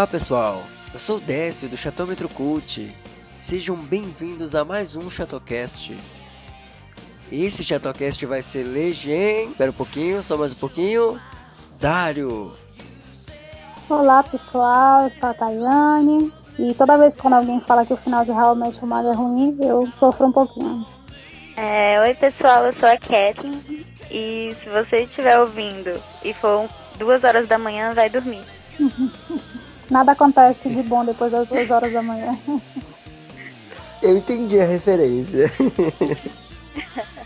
Olá pessoal, eu sou o Décio do Chatômetro Cult. Sejam bem-vindos a mais um Chatocast. Esse Chatocast vai ser legend... Espera um pouquinho, só mais um pouquinho. Dário. Olá pessoal, eu sou a Tayane. E toda vez que quando alguém fala que o final de How I Met é ruim, eu sofro um pouquinho. É, oi pessoal, eu sou a Kathleen. E se você estiver ouvindo e for duas horas da manhã, vai dormir. Nada acontece de bom depois das duas horas da manhã. Eu entendi a referência.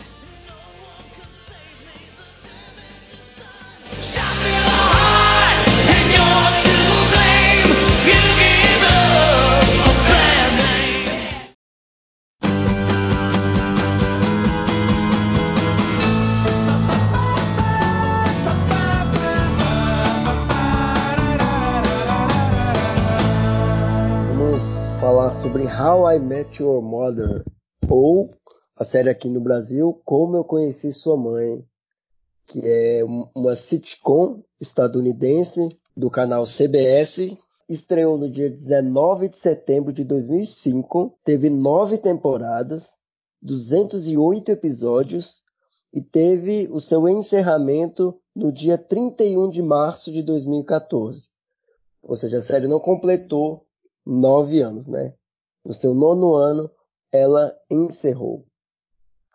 How I Met Your Mother, ou a série aqui no Brasil, Como Eu Conheci Sua Mãe, que é um- uma sitcom estadunidense do canal CBS. Estreou no dia 19 de setembro de 2005, teve nove temporadas, 208 episódios e teve o seu encerramento no dia 31 de março de 2014. Ou seja, a série não completou nove anos, né? No seu nono ano, ela encerrou.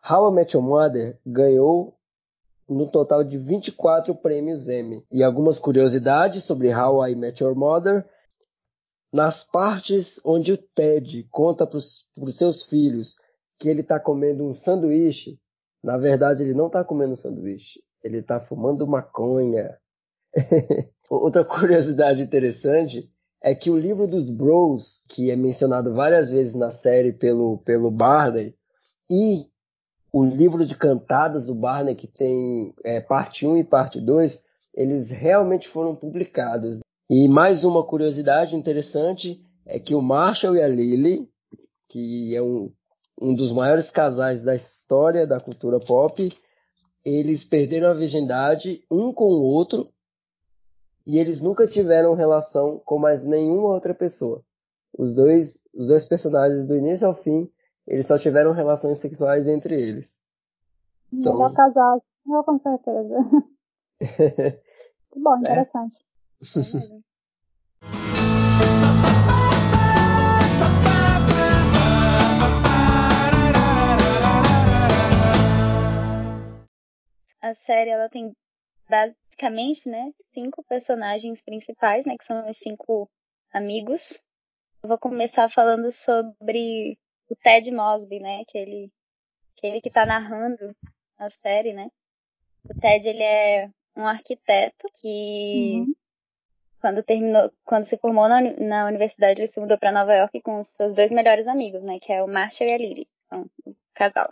How I Met Your Mother ganhou no total de 24 prêmios Emmy. E algumas curiosidades sobre How I Met Your Mother. Nas partes onde o Ted conta para os seus filhos que ele está comendo um sanduíche, na verdade ele não está comendo sanduíche, ele está fumando maconha. Outra curiosidade interessante é que o livro dos Bros, que é mencionado várias vezes na série pelo, pelo Barney, e o livro de cantadas do Barney, que tem é, parte 1 e parte 2, eles realmente foram publicados. E mais uma curiosidade interessante é que o Marshall e a Lily, que é um, um dos maiores casais da história da cultura pop, eles perderam a virgindade um com o outro e eles nunca tiveram relação com mais nenhuma outra pessoa. Os dois, os dois personagens do início ao fim, eles só tiveram relações sexuais entre eles. Então- Melhor casar, eu com certeza. Bom, interessante. A série ela tem basicamente, né, cinco personagens principais, né, que são os cinco amigos. Eu vou começar falando sobre o Ted Mosby, né, aquele, aquele que tá narrando a série, né. O Ted, ele é um arquiteto que Uhum. quando terminou, quando se formou na, na universidade, ele se mudou para Nova York com os seus dois melhores amigos, né, que é o Marshall e a Lily, são o casal.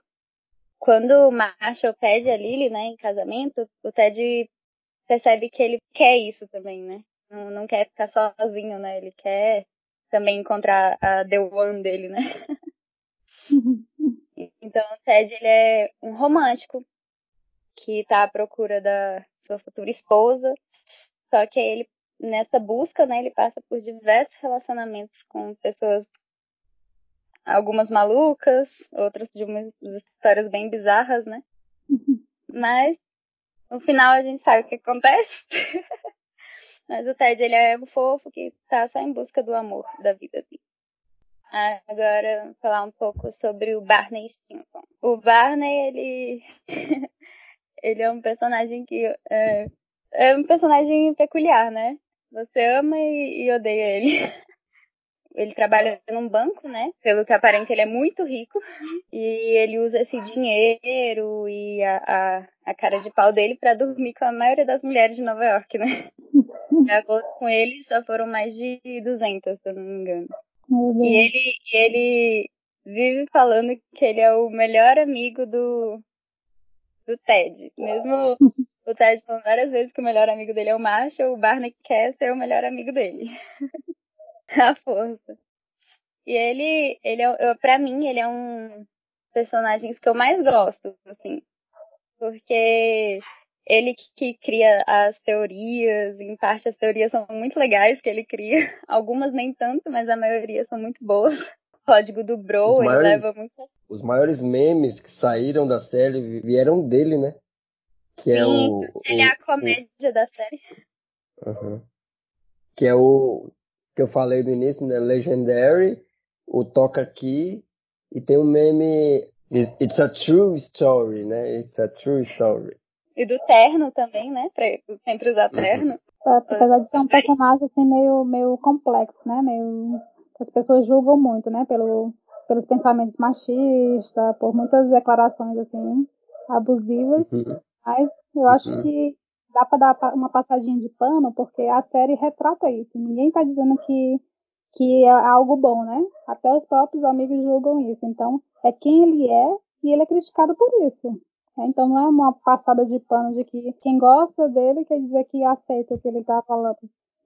Quando o Marshall pede a Lily, né, em casamento, o Ted percebe que ele quer isso também, né? Não, não quer ficar sozinho, né? Ele quer também encontrar a The One dele, né? Então o Ted, ele é um romântico que tá à procura da sua futura esposa. Só que ele, nessa busca, né, ele passa por diversos relacionamentos com pessoas, algumas malucas, outras de umas histórias bem bizarras, né? Mas no final a gente sabe o que acontece. Mas o Ted, ele é um fofo que tá só em busca do amor da vida dele. Agora, falar um pouco sobre o Barney Stinson. O Barney, ele. ele é um personagem que. É, é um personagem peculiar, né? Você ama e, e odeia ele. Ele trabalha num banco, né? Pelo que aparenta, ele é muito rico. E ele usa esse dinheiro e a, a, a cara de pau dele pra dormir com a maioria das mulheres de Nova York, né? De acordo com ele, só foram mais de 200, se eu não me engano. E ele, ele vive falando que ele é o melhor amigo do, do Ted. Mesmo o Ted falando várias vezes que o melhor amigo dele é o Marshall, o Barney quer ser o melhor amigo dele. A força. E ele, ele é, pra mim, ele é um personagens que eu mais gosto, assim. Porque ele que cria as teorias, em parte as teorias são muito legais que ele cria, algumas nem tanto, mas a maioria são muito boas. O código do Bro, ele leva muito. Os maiores memes que saíram da série vieram dele, né? Que é Sim, é o. Ele o, é a comédia o... da série. Uhum. Que é o que eu falei no início, né? Legendary, o Toca Aqui, e tem um meme. It's a true story, né? It's a true story. E do terno também, né? Pra sempre usar uhum. terno. É, apesar de ser um personagem assim meio, meio complexo, né? Meio. As pessoas julgam muito, né? Pelo, pelos pensamentos machistas, por muitas declarações assim abusivas. Uhum. Mas eu acho uhum. que dá para dar uma passadinha de pano, porque a série retrata isso. Ninguém está dizendo que, que é algo bom, né? Até os próprios amigos julgam isso. Então, é quem ele é e ele é criticado por isso. É, então, não é uma passada de pano de que quem gosta dele quer dizer que aceita o que ele está falando.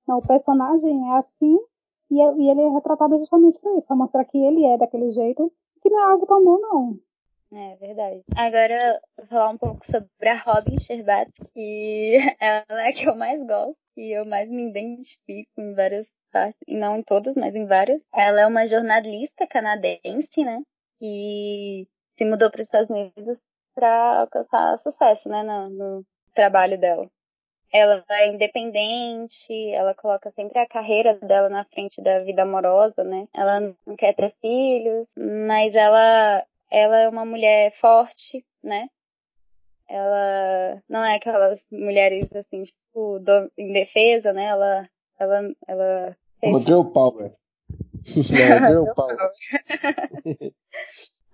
Não, o personagem é assim e, é, ele é retratado justamente por isso, para mostrar que ele é daquele jeito, que não é algo tão bom, não. É verdade. Agora, vou falar um pouco sobre a Robin Sherbat, que ela é a que eu mais gosto e eu mais me identifico em várias partes, não em todas, mas em várias. Ela é uma jornalista canadense, né? E se mudou para os Estados Unidos para alcançar sucesso, né, no, no trabalho dela. Ela é independente, ela coloca sempre a carreira dela na frente da vida amorosa, né? Ela não quer ter filhos, mas ela ela é uma mulher forte, né? Ela não é aquelas mulheres assim, tipo, do, indefesa, né? Ela, ela, ela. O Girl Power. Girl Power.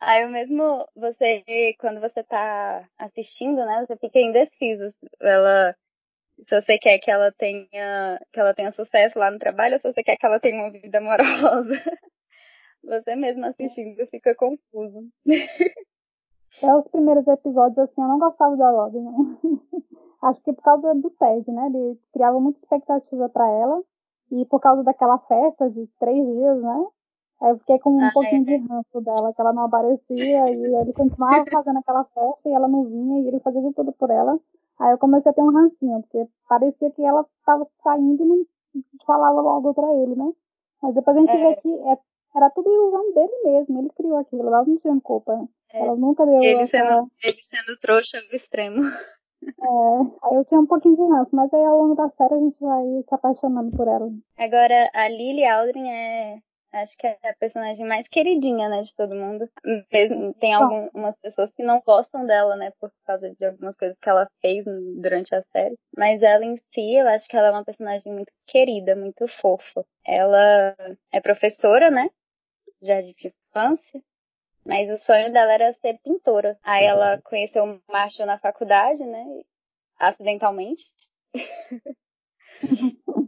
Aí o mesmo você, quando você tá assistindo, né, você fica indeciso. Ela, se você quer que ela tenha, que ela tenha sucesso lá no trabalho, ou se você quer que ela tenha uma vida amorosa. Você mesmo assistindo fica confuso. É, os primeiros episódios, assim, eu não gostava da Robin, não. Acho que por causa do Ted, né? Ele criava muita expectativa para ela. E por causa daquela festa de três dias, né? Aí eu fiquei com um ah, pouquinho é. de ranço dela, que ela não aparecia, e ele continuava fazendo aquela festa e ela não vinha, e ele fazia de tudo por ela. Aí eu comecei a ter um rancinho, porque parecia que ela estava saindo e não falava logo pra ele, né? Mas depois a gente é. vê que é era tudo ilusão dele mesmo, ele criou aquilo, ela não tinha culpa. É. Ela nunca deu. Ele, aquela... sendo, ele sendo trouxa do extremo. É, aí eu tinha um pouquinho de ranço, mas aí ao longo da série a gente vai se apaixonando por ela. Agora, a Lily Aldrin é Acho que é a personagem mais queridinha, né, de todo mundo. Tem algumas pessoas que não gostam dela, né, por causa de algumas coisas que ela fez durante a série. Mas ela em si, eu acho que ela é uma personagem muito querida, muito fofa. Ela é professora, né, já de infância. Mas o sonho dela era ser pintora. Aí ela conheceu o macho na faculdade, né, acidentalmente.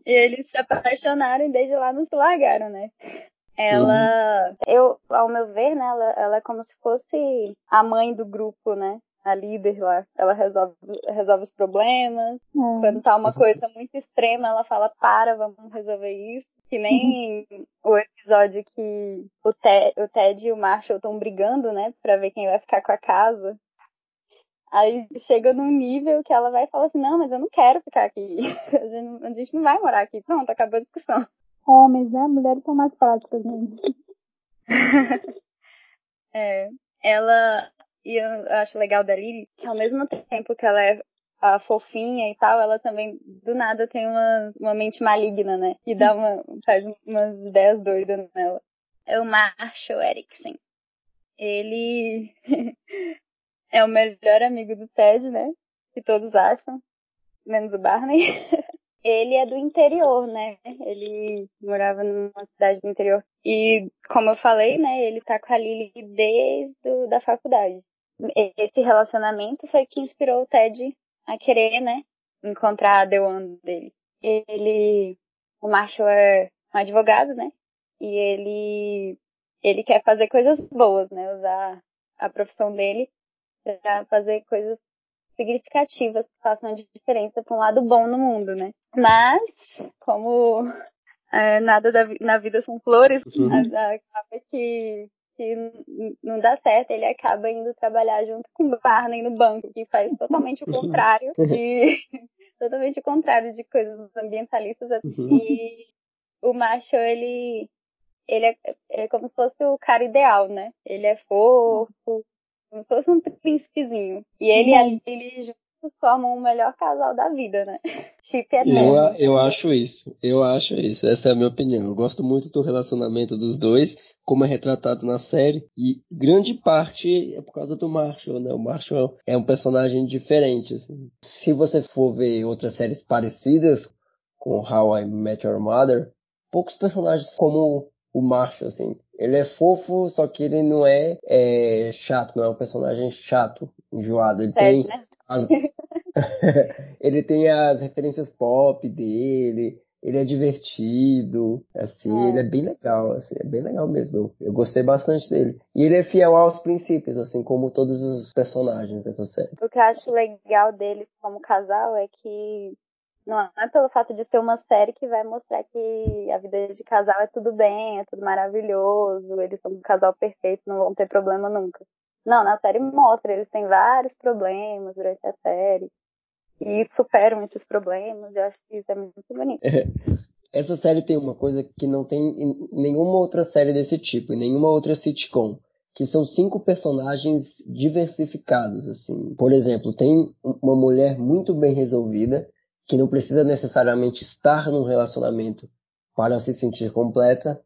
e eles se apaixonaram e desde lá não se largaram, né? Ela, eu, ao meu ver, né, ela, ela é como se fosse a mãe do grupo, né? A líder lá. Ela resolve, resolve os problemas. Hum. Quando tá uma coisa muito extrema, ela fala, para, vamos resolver isso. Que nem o episódio que o Ted, o Ted e o Marshall estão brigando, né? Pra ver quem vai ficar com a casa. Aí chega num nível que ela vai falar assim, não, mas eu não quero ficar aqui. A gente não vai morar aqui. Pronto, acabou a discussão homens, né? Mulheres são mais práticas mesmo. é, ela, e eu acho legal da Lily, que ao mesmo tempo que ela é a fofinha e tal, ela também, do nada, tem uma, uma mente maligna, né? E dá uma, faz umas ideias doidas nela. É o Marshall Erickson. Ele é o melhor amigo do Ted, né? Que todos acham. Menos o Barney. ele é do interior, né? Ele morava numa cidade do interior. E, como eu falei, né, ele tá com a Lily desde da faculdade. Esse relacionamento foi que inspirou o Ted a querer, né, encontrar a One dele. Ele, o Marshall é um advogado, né? E ele, ele quer fazer coisas boas, né? Usar a profissão dele para fazer coisas significativas que façam a diferença para um lado bom no mundo, né? Mas, como é, nada da, na vida são flores, uhum. acaba que que não dá certo, ele acaba indo trabalhar junto com o Barney no banco, que faz totalmente o contrário de totalmente o contrário de coisas ambientalistas assim. E o macho, ele ele é, é como se fosse o cara ideal, né? Ele é fofo, como se fosse um príncipezinho. E ele e ele juntos formam o melhor casal da vida, né? Chip eterno. Eu, eu acho isso. Eu acho isso. Essa é a minha opinião. Eu gosto muito do relacionamento dos dois, como é retratado na série. E grande parte é por causa do Marshall, né? O Marshall é um personagem diferente. Assim. Se você for ver outras séries parecidas com How I Met Your Mother, poucos personagens como o Marshall, assim. Ele é fofo, só que ele não é, é chato, não é um personagem chato, enjoado. Ele tem né? as... ele tem as referências pop dele, ele é divertido, assim, é. ele é bem legal, assim, é bem legal mesmo. Eu gostei bastante dele. E ele é fiel aos princípios, assim, como todos os personagens dessa série. O que eu acho legal deles como casal é que não é pelo fato de ser uma série que vai mostrar que a vida de casal é tudo bem, é tudo maravilhoso, eles são um casal perfeito, não vão ter problema nunca. Não, na série mostra, eles têm vários problemas durante a série e superam esses problemas. Eu acho que isso é muito bonito. É. Essa série tem uma coisa que não tem em nenhuma outra série desse tipo, em nenhuma outra sitcom, que são cinco personagens diversificados, assim. Por exemplo, tem uma mulher muito bem resolvida, que não precisa necessariamente estar num relacionamento para se sentir completa.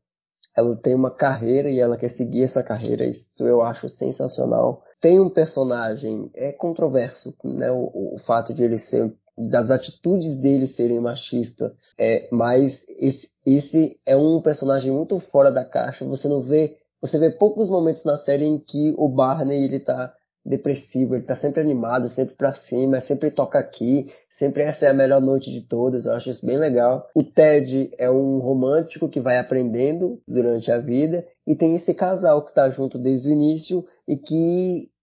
Ela tem uma carreira e ela quer seguir essa carreira. Isso eu acho sensacional. Tem um personagem, é controverso, né? O, o fato de ele ser das atitudes dele serem machista, é, mas esse, esse é um personagem muito fora da caixa. Você não vê, você vê poucos momentos na série em que o Barney ele tá depressivo, ele tá sempre animado, sempre pra cima, sempre toca aqui, Sempre essa é a melhor noite de todas, eu acho isso bem legal. O Ted é um romântico que vai aprendendo durante a vida e tem esse casal que está junto desde o início e que é,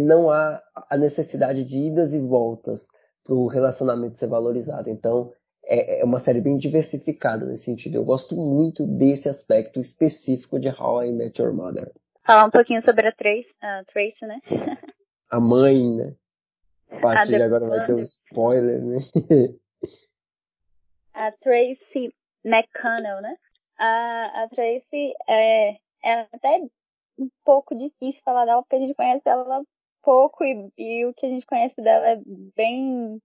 não há a necessidade de idas e voltas para o relacionamento ser valorizado. Então é, é uma série bem diversificada nesse sentido. Eu gosto muito desse aspecto específico de How I Met Your Mother. Falar um pouquinho sobre a Trace, a Trace né? a mãe, né? A partir de agora vai ter um spoiler, né? a Tracy McConnell, né? A, a Tracy é, é até um pouco difícil falar dela, porque a gente conhece ela pouco e, e o que a gente conhece dela é bem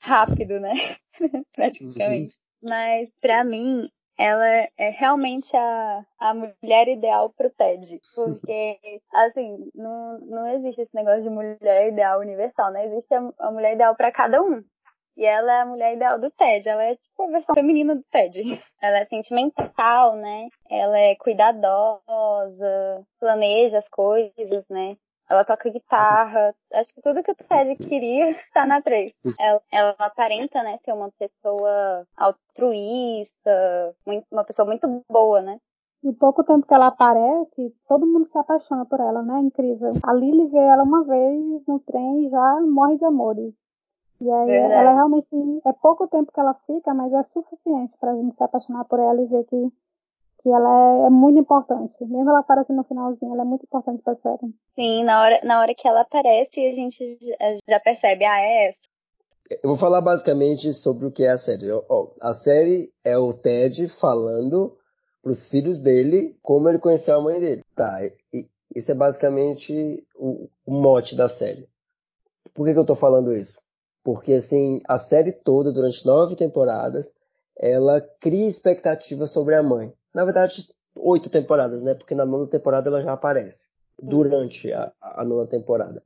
rápido, né? Praticamente. Uhum. Mas para mim, ela é realmente a, a mulher ideal pro Ted. Porque, assim, não, não existe esse negócio de mulher ideal universal, né? Existe a, a mulher ideal para cada um. E ela é a mulher ideal do Ted. Ela é tipo a versão feminina do Ted. Ela é sentimental, né? Ela é cuidadosa, planeja as coisas, né? Ela toca guitarra. Acho que tudo que o Ted queria está na 3. Ela, ela aparenta, né, ser uma pessoa altruísta, muito, uma pessoa muito boa, né? E pouco tempo que ela aparece, todo mundo se apaixona por ela, né? Incrível. A Lily vê ela uma vez no trem e já morre de amores. E aí Verdade. ela realmente é pouco tempo que ela fica, mas é suficiente pra gente se apaixonar por ela e ver que que ela é, é, muito importante. Mesmo ela aparecendo no finalzinho, ela é muito importante pra série. Sim, na hora, na hora que ela aparece, a gente já percebe, ah, é essa. Eu vou falar basicamente sobre o que é a série. a série é o Ted falando pros filhos dele como ele conheceu a mãe dele. Tá, e, isso é basicamente o, o mote da série. Por que, que eu tô falando isso? Porque, assim, a série toda, durante nove temporadas, ela cria expectativas sobre a mãe. Na verdade, oito temporadas, né? Porque na nona temporada ela já aparece. Durante a, a nona temporada.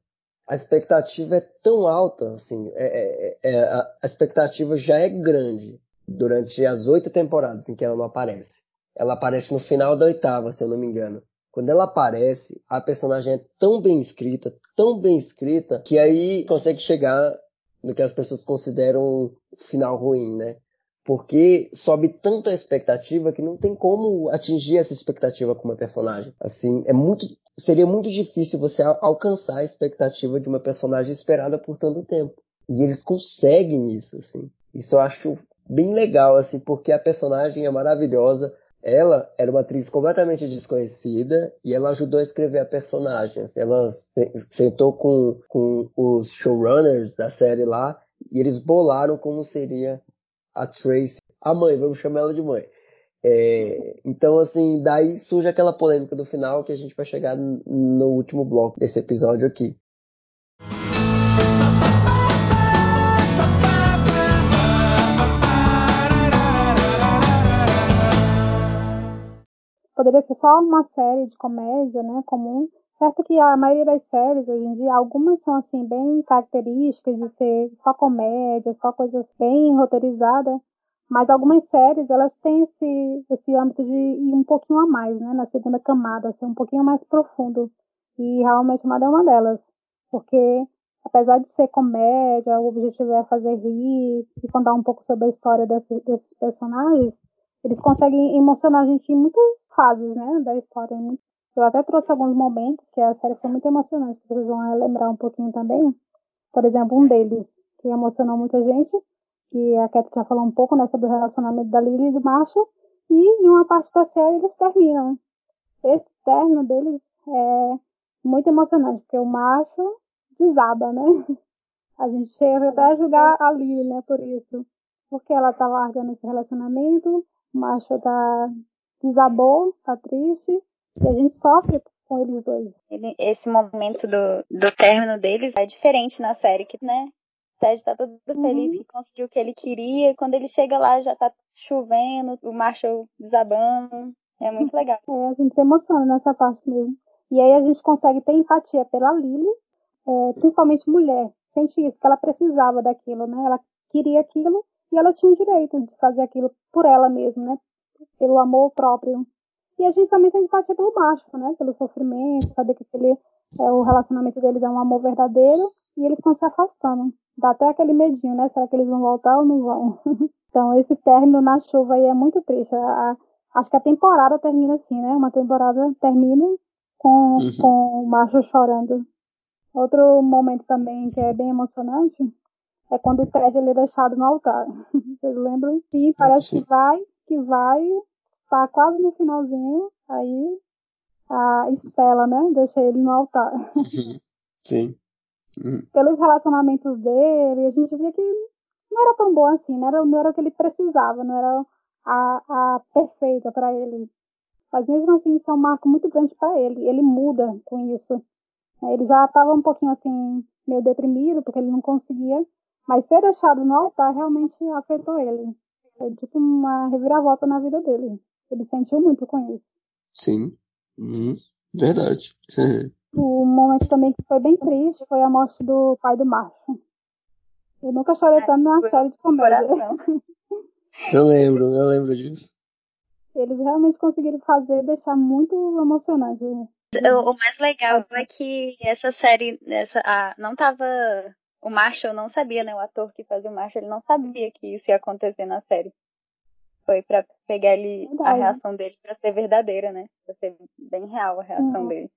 A expectativa é tão alta, assim, é, é, é, a expectativa já é grande durante as oito temporadas em que ela não aparece. Ela aparece no final da oitava, se eu não me engano. Quando ela aparece, a personagem é tão bem escrita, tão bem escrita, que aí consegue chegar no que as pessoas consideram um final ruim, né? porque sobe tanto a expectativa que não tem como atingir essa expectativa com uma personagem. Assim, é muito seria muito difícil você alcançar a expectativa de uma personagem esperada por tanto tempo. E eles conseguem isso, assim. Isso eu acho bem legal, assim, porque a personagem é maravilhosa, ela era uma atriz completamente desconhecida e ela ajudou a escrever a personagem. Ela sentou com, com os showrunners da série lá e eles bolaram como seria a Tracy, a mãe, vamos chamar ela de mãe. É, então, assim, daí surge aquela polêmica do final que a gente vai chegar no último bloco desse episódio aqui. Poderia ser só uma série de comédia, né, comum. Certo que a maioria das séries, hoje em dia, algumas são, assim, bem características de ser só comédia, só coisas bem roteirizadas. Mas algumas séries, elas têm esse, esse âmbito de ir um pouquinho a mais, né? Na segunda camada, ser um pouquinho mais profundo. E realmente uma é uma delas. Porque, apesar de ser comédia, o objetivo é fazer rir e contar um pouco sobre a história desse, desses personagens, eles conseguem emocionar a gente em muitas fases, né? Da história. Eu até trouxe alguns momentos que a série foi muito emocionante, que vocês vão lembrar um pouquinho também. Por exemplo, um deles que emocionou muita gente que a Cat já falou um pouco né, sobre o relacionamento da Lily e do Marshall, e em uma parte da série eles terminam. Esse término deles é muito emocionante, porque o Marshall desaba, né? A gente chega até a julgar a Lily, né, por isso. Porque ela tá largando esse relacionamento, o Marshall tá desabou, tá triste, e a gente sofre com eles dois. Esse momento do, do término deles é diferente na série, que, né? Ted tá todo feliz uhum. que conseguiu o que ele queria, e quando ele chega lá já tá chovendo, o Marshall desabando. É muito legal. É, a gente se emociona nessa parte mesmo. E aí a gente consegue ter empatia pela Lily, é, principalmente mulher. Sente isso, que ela precisava daquilo, né? Ela queria aquilo e ela tinha o direito de fazer aquilo por ela mesma, né? Pelo amor próprio. E a gente também tem empatia pelo macho, né? Pelo sofrimento, saber que aquele, é, o relacionamento deles é um amor verdadeiro e eles estão se afastando dá até aquele medinho, né? Será que eles vão voltar ou não vão? então, esse término na chuva aí é muito triste. A, a, acho que a temporada termina assim, né? Uma temporada termina com, uhum. com o macho chorando. Outro momento também que é bem emocionante é quando o Ted ele é deixado no altar. Vocês lembram? E parece que vai, que vai, está quase no finalzinho, aí a Estela, né? Deixa ele no altar. Uhum. Sim. Uhum. Pelos relacionamentos dele, a gente via que não era tão bom assim, não era, não era o que ele precisava, não era a, a perfeita para ele. Mas mesmo assim, isso é um marco muito grande para ele. Ele muda com isso. Ele já estava um pouquinho assim, meio deprimido, porque ele não conseguia. Mas ser deixado no altar realmente afetou ele. Foi tipo uma reviravolta na vida dele. Ele sentiu muito com isso. Sim. Uhum. Verdade. O momento também que foi bem triste foi a morte do pai do Marshall. Eu nunca chorei tanto numa série de comédia. eu lembro, eu lembro disso. Eles realmente conseguiram fazer deixar muito emocionante. O mais legal é que essa série, essa, a, não tava. O Marshall não sabia, né? O ator que fazia o Marshall, ele não sabia que isso ia acontecer na série. Foi pra pegar ele, a reação dele pra ser verdadeira, né? Pra ser bem real a reação uhum. dele.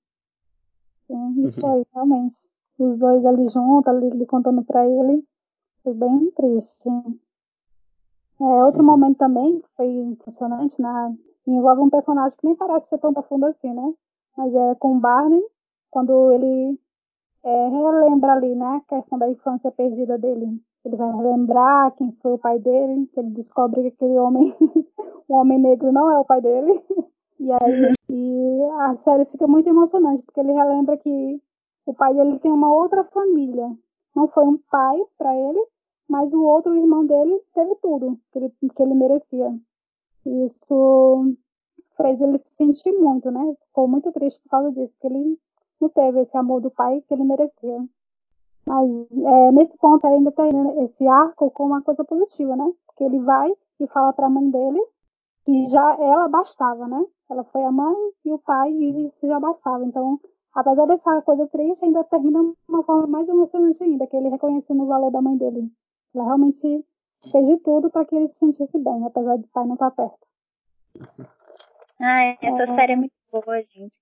Sim, e foi, realmente. Os dois ali juntos, ali contando pra ele, foi bem triste. É, outro momento também que foi impressionante, né? envolve um personagem que nem parece ser tão profundo assim, né? Mas é com o Barney, quando ele é, relembra ali, né, a questão da infância perdida dele. Ele vai relembrar quem foi o pai dele, ele descobre que aquele homem, o homem negro não é o pai dele. E aí e a série fica muito emocionante, porque ele relembra que o pai dele tem uma outra família. Não foi um pai para ele, mas o outro irmão dele teve tudo que ele, que ele merecia. Isso fez ele se sentir muito, né? Ficou muito triste por causa disso, porque ele não teve esse amor do pai que ele merecia. Mas é, nesse ponto ainda tem esse arco com uma coisa positiva, né? Porque ele vai e fala para a mãe dele que já ela bastava, né? Ela foi a mãe e o pai e isso já bastava. Então, apesar dessa coisa triste, ainda termina de uma forma mais emocionante ainda, que ele reconhecendo o valor da mãe dele. Ela realmente fez de tudo para que ele se sentisse bem, apesar do pai não estar perto. Ai, essa é... série é muito boa, gente.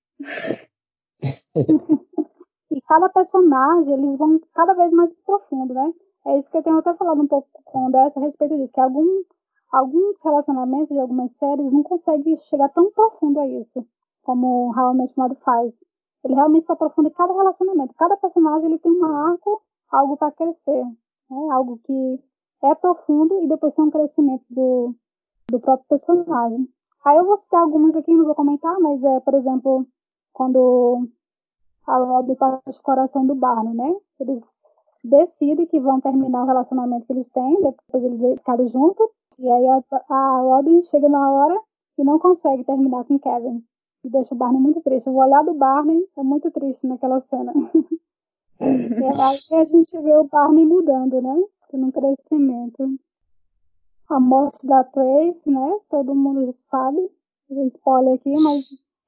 E cada personagem, eles vão cada vez mais profundo, né? É isso que eu tenho até falado um pouco com o Dessa a respeito disso, que algum, alguns relacionamentos de algumas séries não conseguem chegar tão profundo a isso, como I Met Mother faz. Ele realmente se aprofunda em cada relacionamento. Cada personagem ele tem um arco, algo para crescer. Né? Algo que é profundo e depois tem um crescimento do, do próprio personagem. Aí eu vou citar algumas aqui, não vou comentar, mas é, por exemplo, quando a Rob parte o coração do Barney, né? Eles decidem que vão terminar o relacionamento que eles têm, depois eles ficaram juntos, e aí a, a chega na hora e não consegue terminar com Kevin. E deixa o Barney muito triste. O olhar do Barney é muito triste naquela cena. e aí a gente vê o Barney mudando, né? Tendo um crescimento. A morte da Trace, né? Todo mundo sabe. Spoiler aqui, mas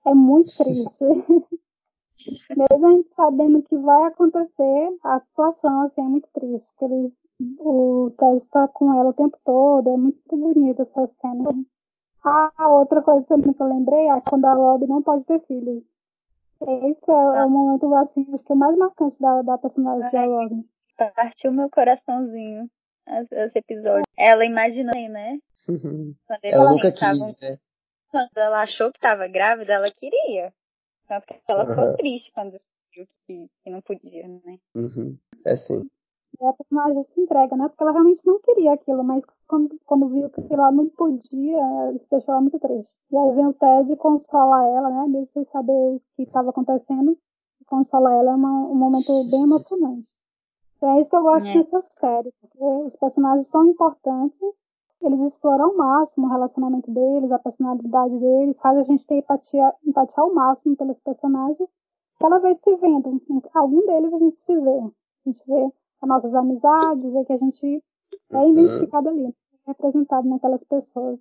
é muito triste. Mesmo a gente sabendo que vai acontecer, a situação assim, é muito triste. Porque eles, o Ted está com ela o tempo todo, é muito bonita essa cena. Ah, outra coisa também que eu lembrei é quando a Rob não pode ter filhos. Esse é, é o momento, assim, acho que é o mais marcante da, da personagem da Robin. Partiu meu coraçãozinho esse episódio. Ela imaginou, né? Uhum. Quando ela nunca quis, né? Quando ela achou que estava grávida, ela queria. Tanto que ela uhum. ficou triste quando descobriu que, que não podia, né? Uhum. É sim. E a personagem se entrega, né? Porque ela realmente não queria aquilo, mas quando, quando viu que ela não podia, isso deixou ela muito triste. E aí vem o Ted e consola ela, né? Mesmo sem saber o que estava acontecendo. Consola ela é uma, um momento bem emocionante. Então é isso que eu gosto é. dessa série, porque os personagens são importantes, eles exploram ao máximo o relacionamento deles, a personalidade deles, faz a gente ter empatia, empatia ao máximo pelos personagens. Ela vai se vendo, algum deles a gente se vê. A gente vê as nossas amizades, vê que a gente é uhum. identificado ali, representado naquelas pessoas.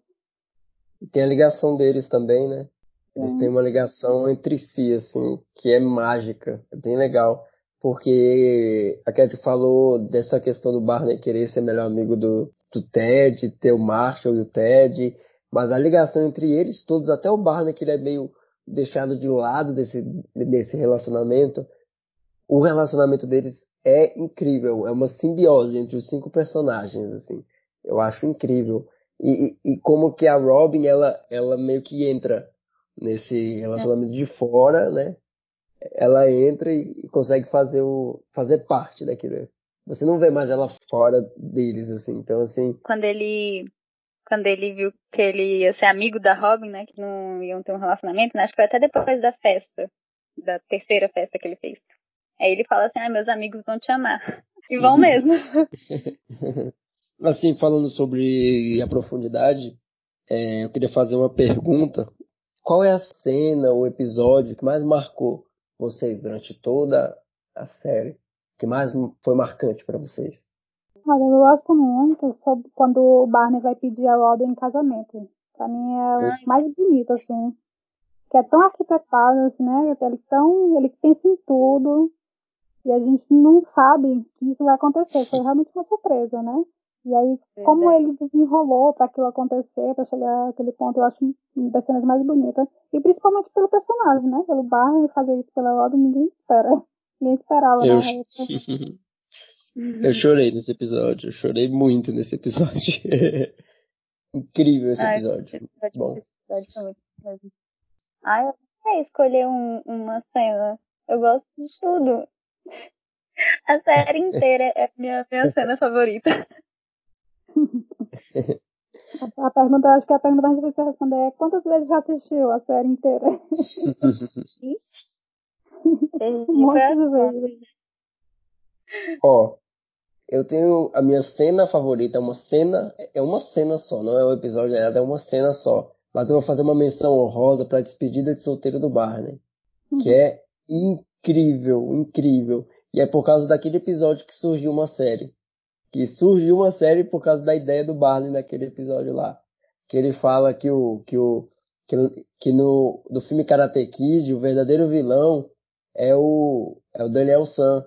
E tem a ligação deles também, né? Eles têm uma ligação entre si, assim, que é mágica, é bem legal. Porque a Cat falou dessa questão do Barney querer ser melhor amigo do, do Ted, ter o Marshall e o Ted, mas a ligação entre eles todos, até o Barney, que ele é meio deixado de lado desse, desse relacionamento, o relacionamento deles é incrível, é uma simbiose entre os cinco personagens, assim. Eu acho incrível. E, e, e como que a Robin, ela, ela meio que entra nesse relacionamento de fora, né? Ela entra e consegue fazer o fazer parte daquilo. Você não vê mais ela fora deles, assim. Então, assim. Quando ele quando ele viu que ele ia ser amigo da Robin, né? Que não iam ter um relacionamento, né? Acho que foi até depois da festa. Da terceira festa que ele fez. Aí ele fala assim, ah, meus amigos vão te amar. E vão mesmo. assim, falando sobre a profundidade, é, eu queria fazer uma pergunta. Qual é a cena ou episódio que mais marcou vocês durante toda a série? Que mais foi marcante para vocês? Olha, eu gosto muito quando o Barney vai pedir a Robin em casamento. Pra mim é o mais bonito, assim. Que é tão arquitetado, assim, né? Ele, tão, ele pensa em tudo. E a gente não sabe que isso vai acontecer. Foi realmente uma surpresa, né? E aí, como ele desenrolou para aquilo acontecer, para chegar àquele ponto, eu acho uma das cenas mais bonitas. E principalmente pelo personagem, né? Pelo Barney fazer isso pela Robin, ninguém espera. Ninguém esperava, eu... né? eu chorei nesse episódio. Eu chorei muito nesse episódio. Incrível esse episódio. Ai, Bom. Esse episódio foi muito mesmo. Ah, eu não sei escolher um, uma cena. Eu gosto de tudo. A série inteira é minha, minha cena favorita. A pergunta, acho que a pergunta que você responder é quantas vezes já assistiu a série inteira? Um monte de vezes. Ó, eu tenho a minha cena favorita, é uma cena, é uma cena só, não é um episódio, é uma cena só. Mas eu vou fazer uma menção honrosa para a despedida de solteiro do Barney, uhum. que é incrível, incrível. E é por causa daquele episódio que surgiu uma série. Que surgiu uma série por causa da ideia do Barney naquele episódio lá. Que ele fala que o. que o. que, que no, no filme Karate Kid, o verdadeiro vilão é o. é o Daniel San.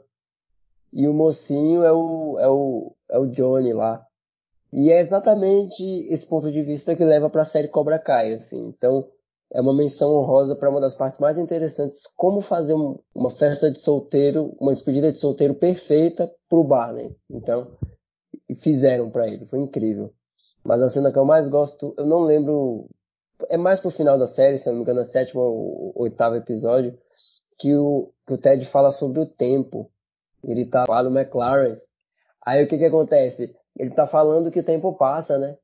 E o mocinho é o. é o. é o Johnny lá. E é exatamente esse ponto de vista que leva para a série Cobra Kai, assim. Então, é uma menção honrosa para uma das partes mais interessantes, como fazer um, uma festa de solteiro, uma despedida de solteiro perfeita pro Barney. Então, fizeram para ele, foi incrível. Mas a cena que eu mais gosto, eu não lembro. É mais pro final da série, se não me engano, é sétimo ou oitavo episódio, que o, que o Ted fala sobre o tempo. Ele tá lá no McLaren. Aí o que que acontece? Ele tá falando que o tempo passa, né?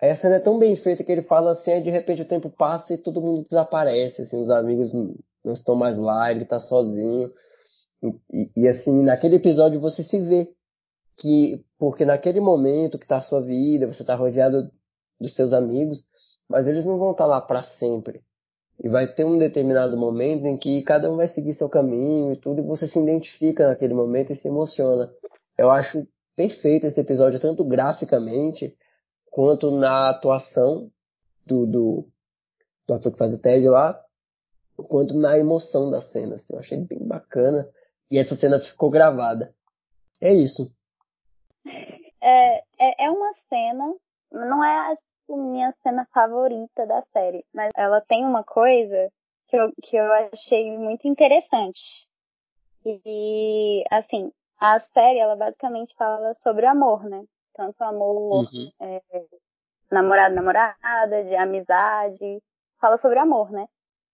Aí a cena é tão bem feita que ele fala assim, aí de repente o tempo passa e todo mundo desaparece, assim, os amigos não estão mais lá, ele tá sozinho. E, e, assim, naquele episódio você se vê que, porque naquele momento que tá a sua vida, você tá rodeado dos seus amigos, mas eles não vão estar tá lá para sempre. E vai ter um determinado momento em que cada um vai seguir seu caminho e tudo, e você se identifica naquele momento e se emociona. Eu acho perfeito esse episódio, tanto graficamente, quanto na atuação do, do, do ator que faz o Ted lá, quanto na emoção da cena. Assim, eu achei bem bacana. E essa cena ficou gravada. É isso. É, é, é uma cena, não é a minha cena favorita da série, mas ela tem uma coisa que eu, que eu achei muito interessante. E, assim, a série, ela basicamente fala sobre amor, né? Tanto amor uhum. é, namorado, namorada, de amizade, fala sobre amor, né?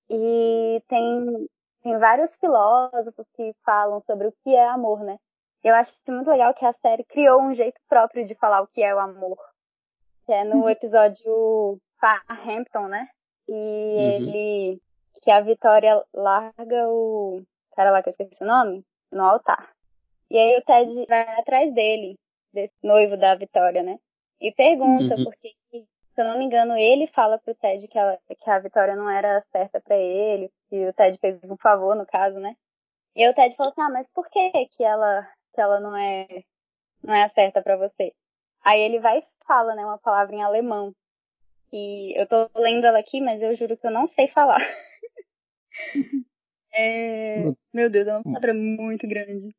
E tem, tem vários filósofos que falam sobre o que é amor, né? Eu acho muito legal que a série criou um jeito próprio de falar o que é o amor. Que é no uhum. episódio Hampton, né? E uhum. ele. Que a Vitória larga o. Cara lá que eu esqueci o nome? No altar. E aí o Ted vai atrás dele, desse noivo da Vitória, né? E pergunta, uhum. porque, se eu não me engano, ele fala pro Ted que, ela, que a Vitória não era certa para ele, que o Ted fez um favor, no caso, né? E aí o Ted falou assim, ah, mas por que que ela que ela não é não é certa para você. Aí ele vai e fala, né, uma palavra em alemão. E eu tô lendo ela aqui, mas eu juro que eu não sei falar. é... Meu Deus, é uma palavra muito grande.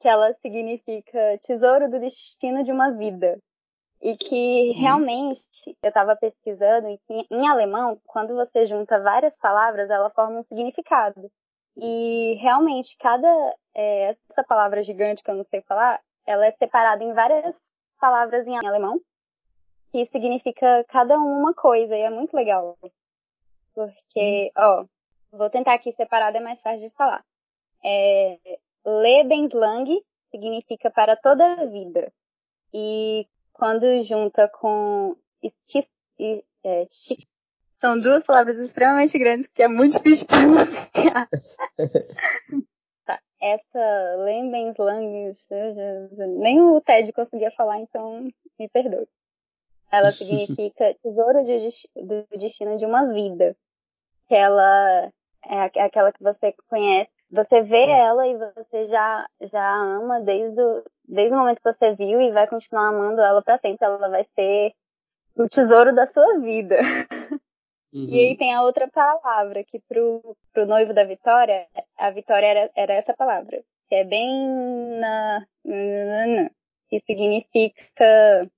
Que ela significa tesouro do destino de uma vida. E que uhum. realmente, eu estava pesquisando, e que em alemão, quando você junta várias palavras, ela forma um significado. E realmente, cada. É, essa palavra gigante que eu não sei falar, ela é separada em várias palavras em alemão, que significa cada uma coisa, e é muito legal. Porque, ó, vou tentar aqui separado, é mais fácil de falar. É, Lebenslang significa para toda a vida. E quando junta com é, são duas palavras extremamente grandes que é muito difícil pronunciar. Essa Lebenslang, nem o Ted conseguia falar, então me perdoe. Ela significa tesouro de, do destino de uma vida. Que ela é aquela que você conhece, você vê ela e você já, já ama desde o, desde o momento que você viu e vai continuar amando ela para sempre. Ela vai ser o tesouro da sua vida. Uhum. E aí tem a outra palavra, que pro, pro noivo da Vitória, a Vitória era, era essa palavra, que é bem na, que significa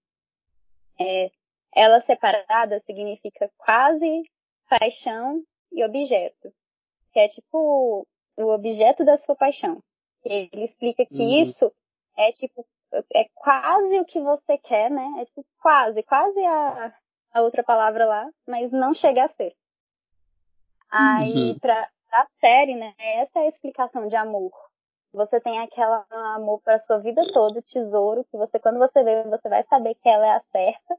é, ela separada significa quase paixão e objeto. Que é tipo o objeto da sua paixão. Ele explica que uhum. isso é tipo, é quase o que você quer, né? É tipo quase, quase a, a outra palavra lá, mas não chega a ser. Aí, uhum. pra, pra série, né, essa é a explicação de amor. Você tem aquele amor para sua vida toda, tesouro, que você, quando você vê, você vai saber que ela é a certa.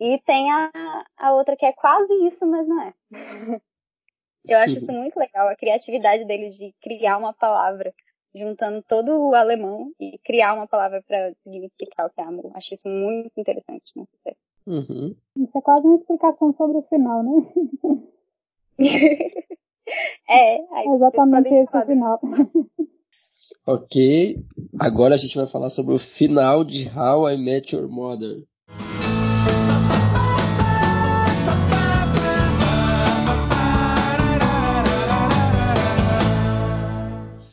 E tem a, a outra que é quase isso, mas não é. Eu acho isso muito legal, a criatividade deles de criar uma palavra, juntando todo o alemão e criar uma palavra para significar o que é amor. Acho isso muito interessante nessa série. Uhum. Isso é quase uma explicação sobre o final, né? é, é exatamente esse o final. ok, agora a gente vai falar sobre o final de How I Met Your Mother.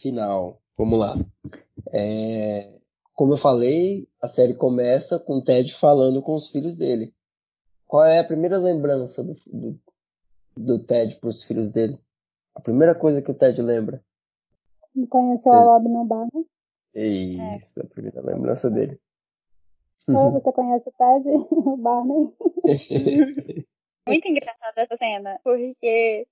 Final, vamos lá. É, como eu falei, a série começa com o Ted falando com os filhos dele. Qual é a primeira lembrança do, do, do Ted para os filhos dele? A primeira coisa que o Ted lembra? Conheceu a Lob no bar. Isso, é. a primeira lembrança dele. Uhum. Você conhece o Ted, o Barney? Muito engraçada essa cena, porque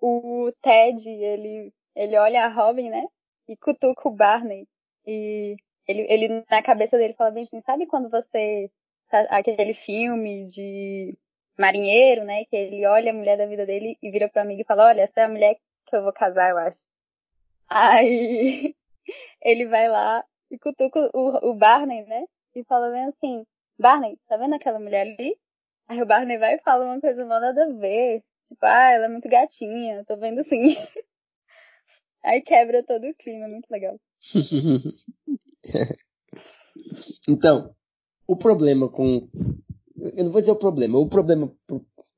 o Ted, ele, ele olha a Robin, né? E cutuca o Barney. E ele, ele na cabeça dele fala bem assim, sabe quando você. Tá, aquele filme de marinheiro, né? Que ele olha a mulher da vida dele e vira pro amigo e fala, olha, essa é a mulher que eu vou casar, eu acho. Aí ele vai lá e cutuca o, o Barney, né? E fala bem assim, Barney, tá vendo aquela mulher ali? Aí o Barney vai e fala uma coisa mal nada a ver. Tipo, ah, ela é muito gatinha, tô vendo sim. Aí quebra todo o clima, muito legal. então, o problema com. Eu não vou dizer o problema, o problema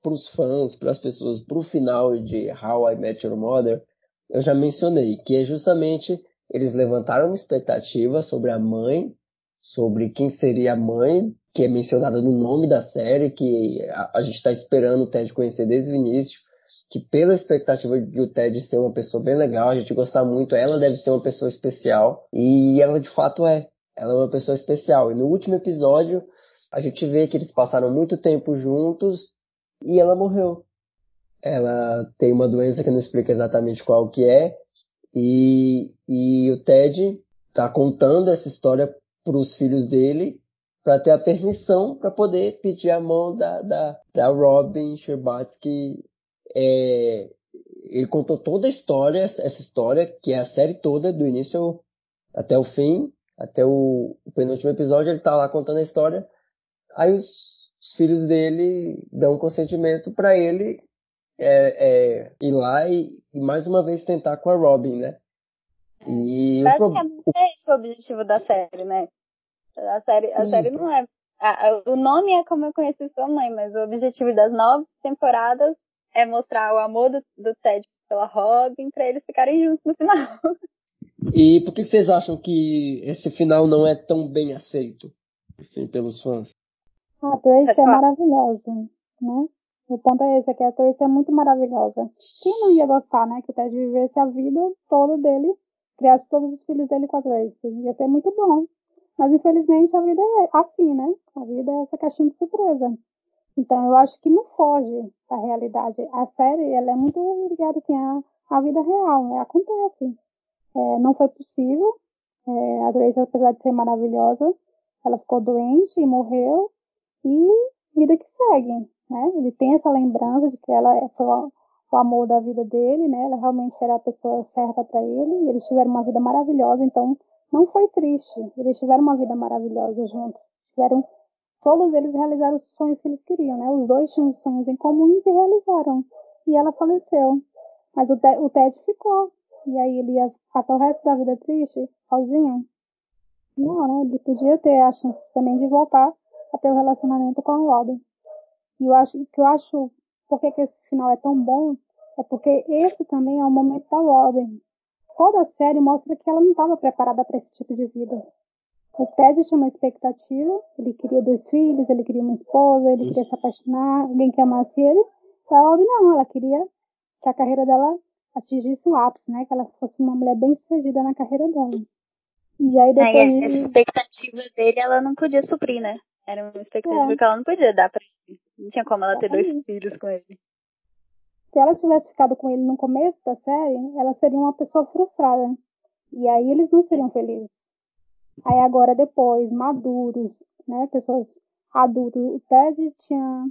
para os fãs, para as pessoas, para o final de How I Met Your Mother, eu já mencionei, que é justamente eles levantaram uma expectativa sobre a mãe, sobre quem seria a mãe, que é mencionada no nome da série, que a, a gente está esperando o Ted conhecer desde o início, que pela expectativa de o Ted ser uma pessoa bem legal, a gente gostar muito, ela deve ser uma pessoa especial, e ela de fato é. Ela é uma pessoa especial. E no último episódio, a gente vê que eles passaram muito tempo juntos e ela morreu. Ela tem uma doença que não explica exatamente qual que é, e, e o Ted tá contando essa história para os filhos dele para ter a permissão para poder pedir a mão da, da, da Robin Sherbatsky. É, ele contou toda a história, essa história, que é a série toda, do início até o fim, até o, o penúltimo episódio, ele tá lá contando a história. Aí os, os filhos dele dão consentimento para ele é, é, ir lá e, e, mais uma vez tentar com a Robin, né? E Basicamente o, é esse o objetivo da série, né? A série, a série não é. A, a, o nome é como eu conheci sua mãe, mas o objetivo das nove temporadas é mostrar o amor do, do Ted pela Robin para eles ficarem juntos no final. E por que vocês acham que esse final não é tão bem aceito assim, pelos fãs? A Tracy é maravilhosa, né? O ponto é esse, é que a Tracy é muito maravilhosa. Quem não ia gostar, né? Que o Ted vivesse a vida toda dele, criasse todos os filhos dele com a Tracy. Ia ser muito bom. Mas infelizmente a vida é assim, né? A vida é essa caixinha de surpresa. Então eu acho que não foge da realidade. A série, ela é muito ligada assim à, à vida real, né? Acontece. É, não foi possível. É, a Grace, apesar de ser maravilhosa, ela ficou doente e morreu. E vida que segue, né? Ele tem essa lembrança de que ela é, foi o, amor da vida dele, né? Ela realmente era a pessoa certa para ele. E eles tiveram uma vida maravilhosa, então não foi triste. Eles tiveram uma vida maravilhosa juntos. Tiveram, todos eles realizaram os sonhos que eles queriam, né? Os dois tinham sonhos em comum e realizaram. E ela faleceu. Mas o, o Ted ficou. E aí ele ia passar o resto da vida triste, sozinho. Não, né? Ele podia ter a chance também de voltar a ter o um relacionamento com a Robin. E eu acho que eu acho, por que esse final é tão bom? É porque esse também é o momento da Robin toda a série mostra que ela não estava preparada para esse tipo de vida. O Ted tinha uma expectativa, ele queria dois filhos, ele queria uma esposa, ele queria se apaixonar, alguém que amasse ele. E a Audrey não, ela queria que a carreira dela atingisse o ápice, né? Que ela fosse uma mulher bem sucedida na carreira dela. E aí depois... Aí, essa expectativa dele ela não podia suprir, né? Era uma expectativa é. que ela não podia dar pra ele. Não tinha como ela ter dois filhos com ele se ela tivesse ficado com ele no começo da série, ela seria uma pessoa frustrada. E aí eles não seriam felizes. Aí agora depois, maduros, né, pessoas adultas, o Ted tinha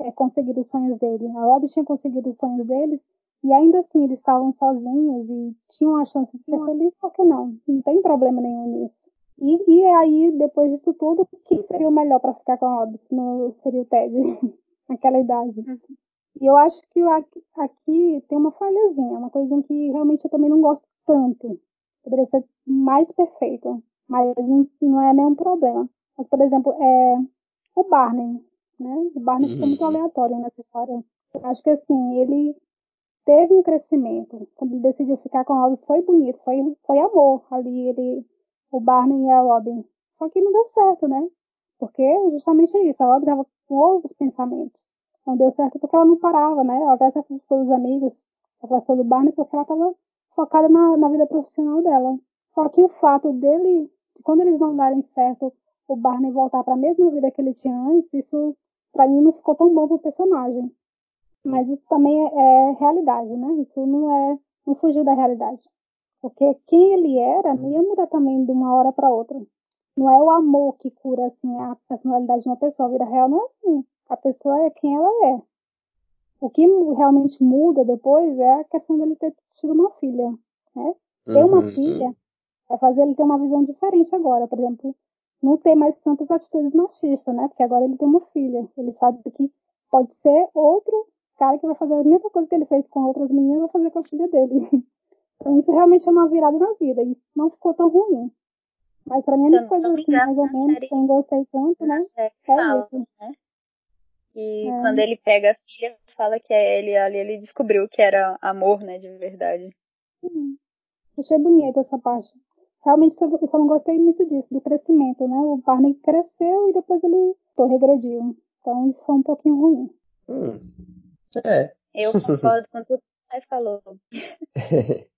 é, conseguido os sonhos dele, a Rob tinha conseguido os sonhos deles, e ainda assim eles estavam sozinhos e tinham a chance de ser felizes, por que não? Não tem problema nenhum nisso. E, e aí, depois disso tudo, quem seria o melhor para ficar com a Rob se não seria o Ted naquela idade? Uhum. E eu acho que aqui tem uma falhazinha, uma coisinha que realmente eu também não gosto tanto. Poderia ser mais perfeito, mas não, não é nenhum problema. Mas, por exemplo, é o Barney, né? O Barney uhum. ficou muito aleatório nessa história. Eu acho que assim, ele teve um crescimento. Quando ele decidiu ficar com a Robin, foi bonito, foi, foi amor ali, ele, o Barney e a Robin. Só que não deu certo, né? Porque justamente isso, a Robin estava com outros pensamentos não deu certo porque ela não parava, né? Ela até se afastou dos amigos, se afastou do Barney porque ela estava focada na, na vida profissional dela. Só que o fato dele, quando eles não darem certo, o Barney voltar para a mesma vida que ele tinha antes, isso para mim não ficou tão bom pro personagem. Mas isso também é, é, realidade, né? Isso não é, não fugiu da realidade. Porque quem ele era não ia mudar também de uma hora para outra. Não é o amor que cura assim a personalidade de uma pessoa. A vida real não é assim. A pessoa é quem ela é. O que realmente muda depois é a questão dele ter tido uma filha. Né? Ter uma uhum. filha vai fazer ele ter uma visão diferente agora. Por exemplo, não ter mais tantas atitudes machistas, né? Porque agora ele tem uma filha. Ele sabe que pode ser outro cara que vai fazer a mesma coisa que ele fez com outras meninas, vai fazer com a filha dele. Então isso realmente é uma virada na vida. E não ficou tão ruim. Mas pra mim ele foi assim, mais ou menos, série, eu não gostei tanto, né? É fala, isso. Né? E é. quando ele pega a filha, fala que é ele ali, ele descobriu que era amor, né, de verdade. Sim. Achei bonita essa parte. Realmente eu só não gostei muito disso, do crescimento, né? O Barney cresceu e depois ele pô, regrediu. Então isso foi um pouquinho ruim. Hum. É. Eu concordo com tudo que você falou.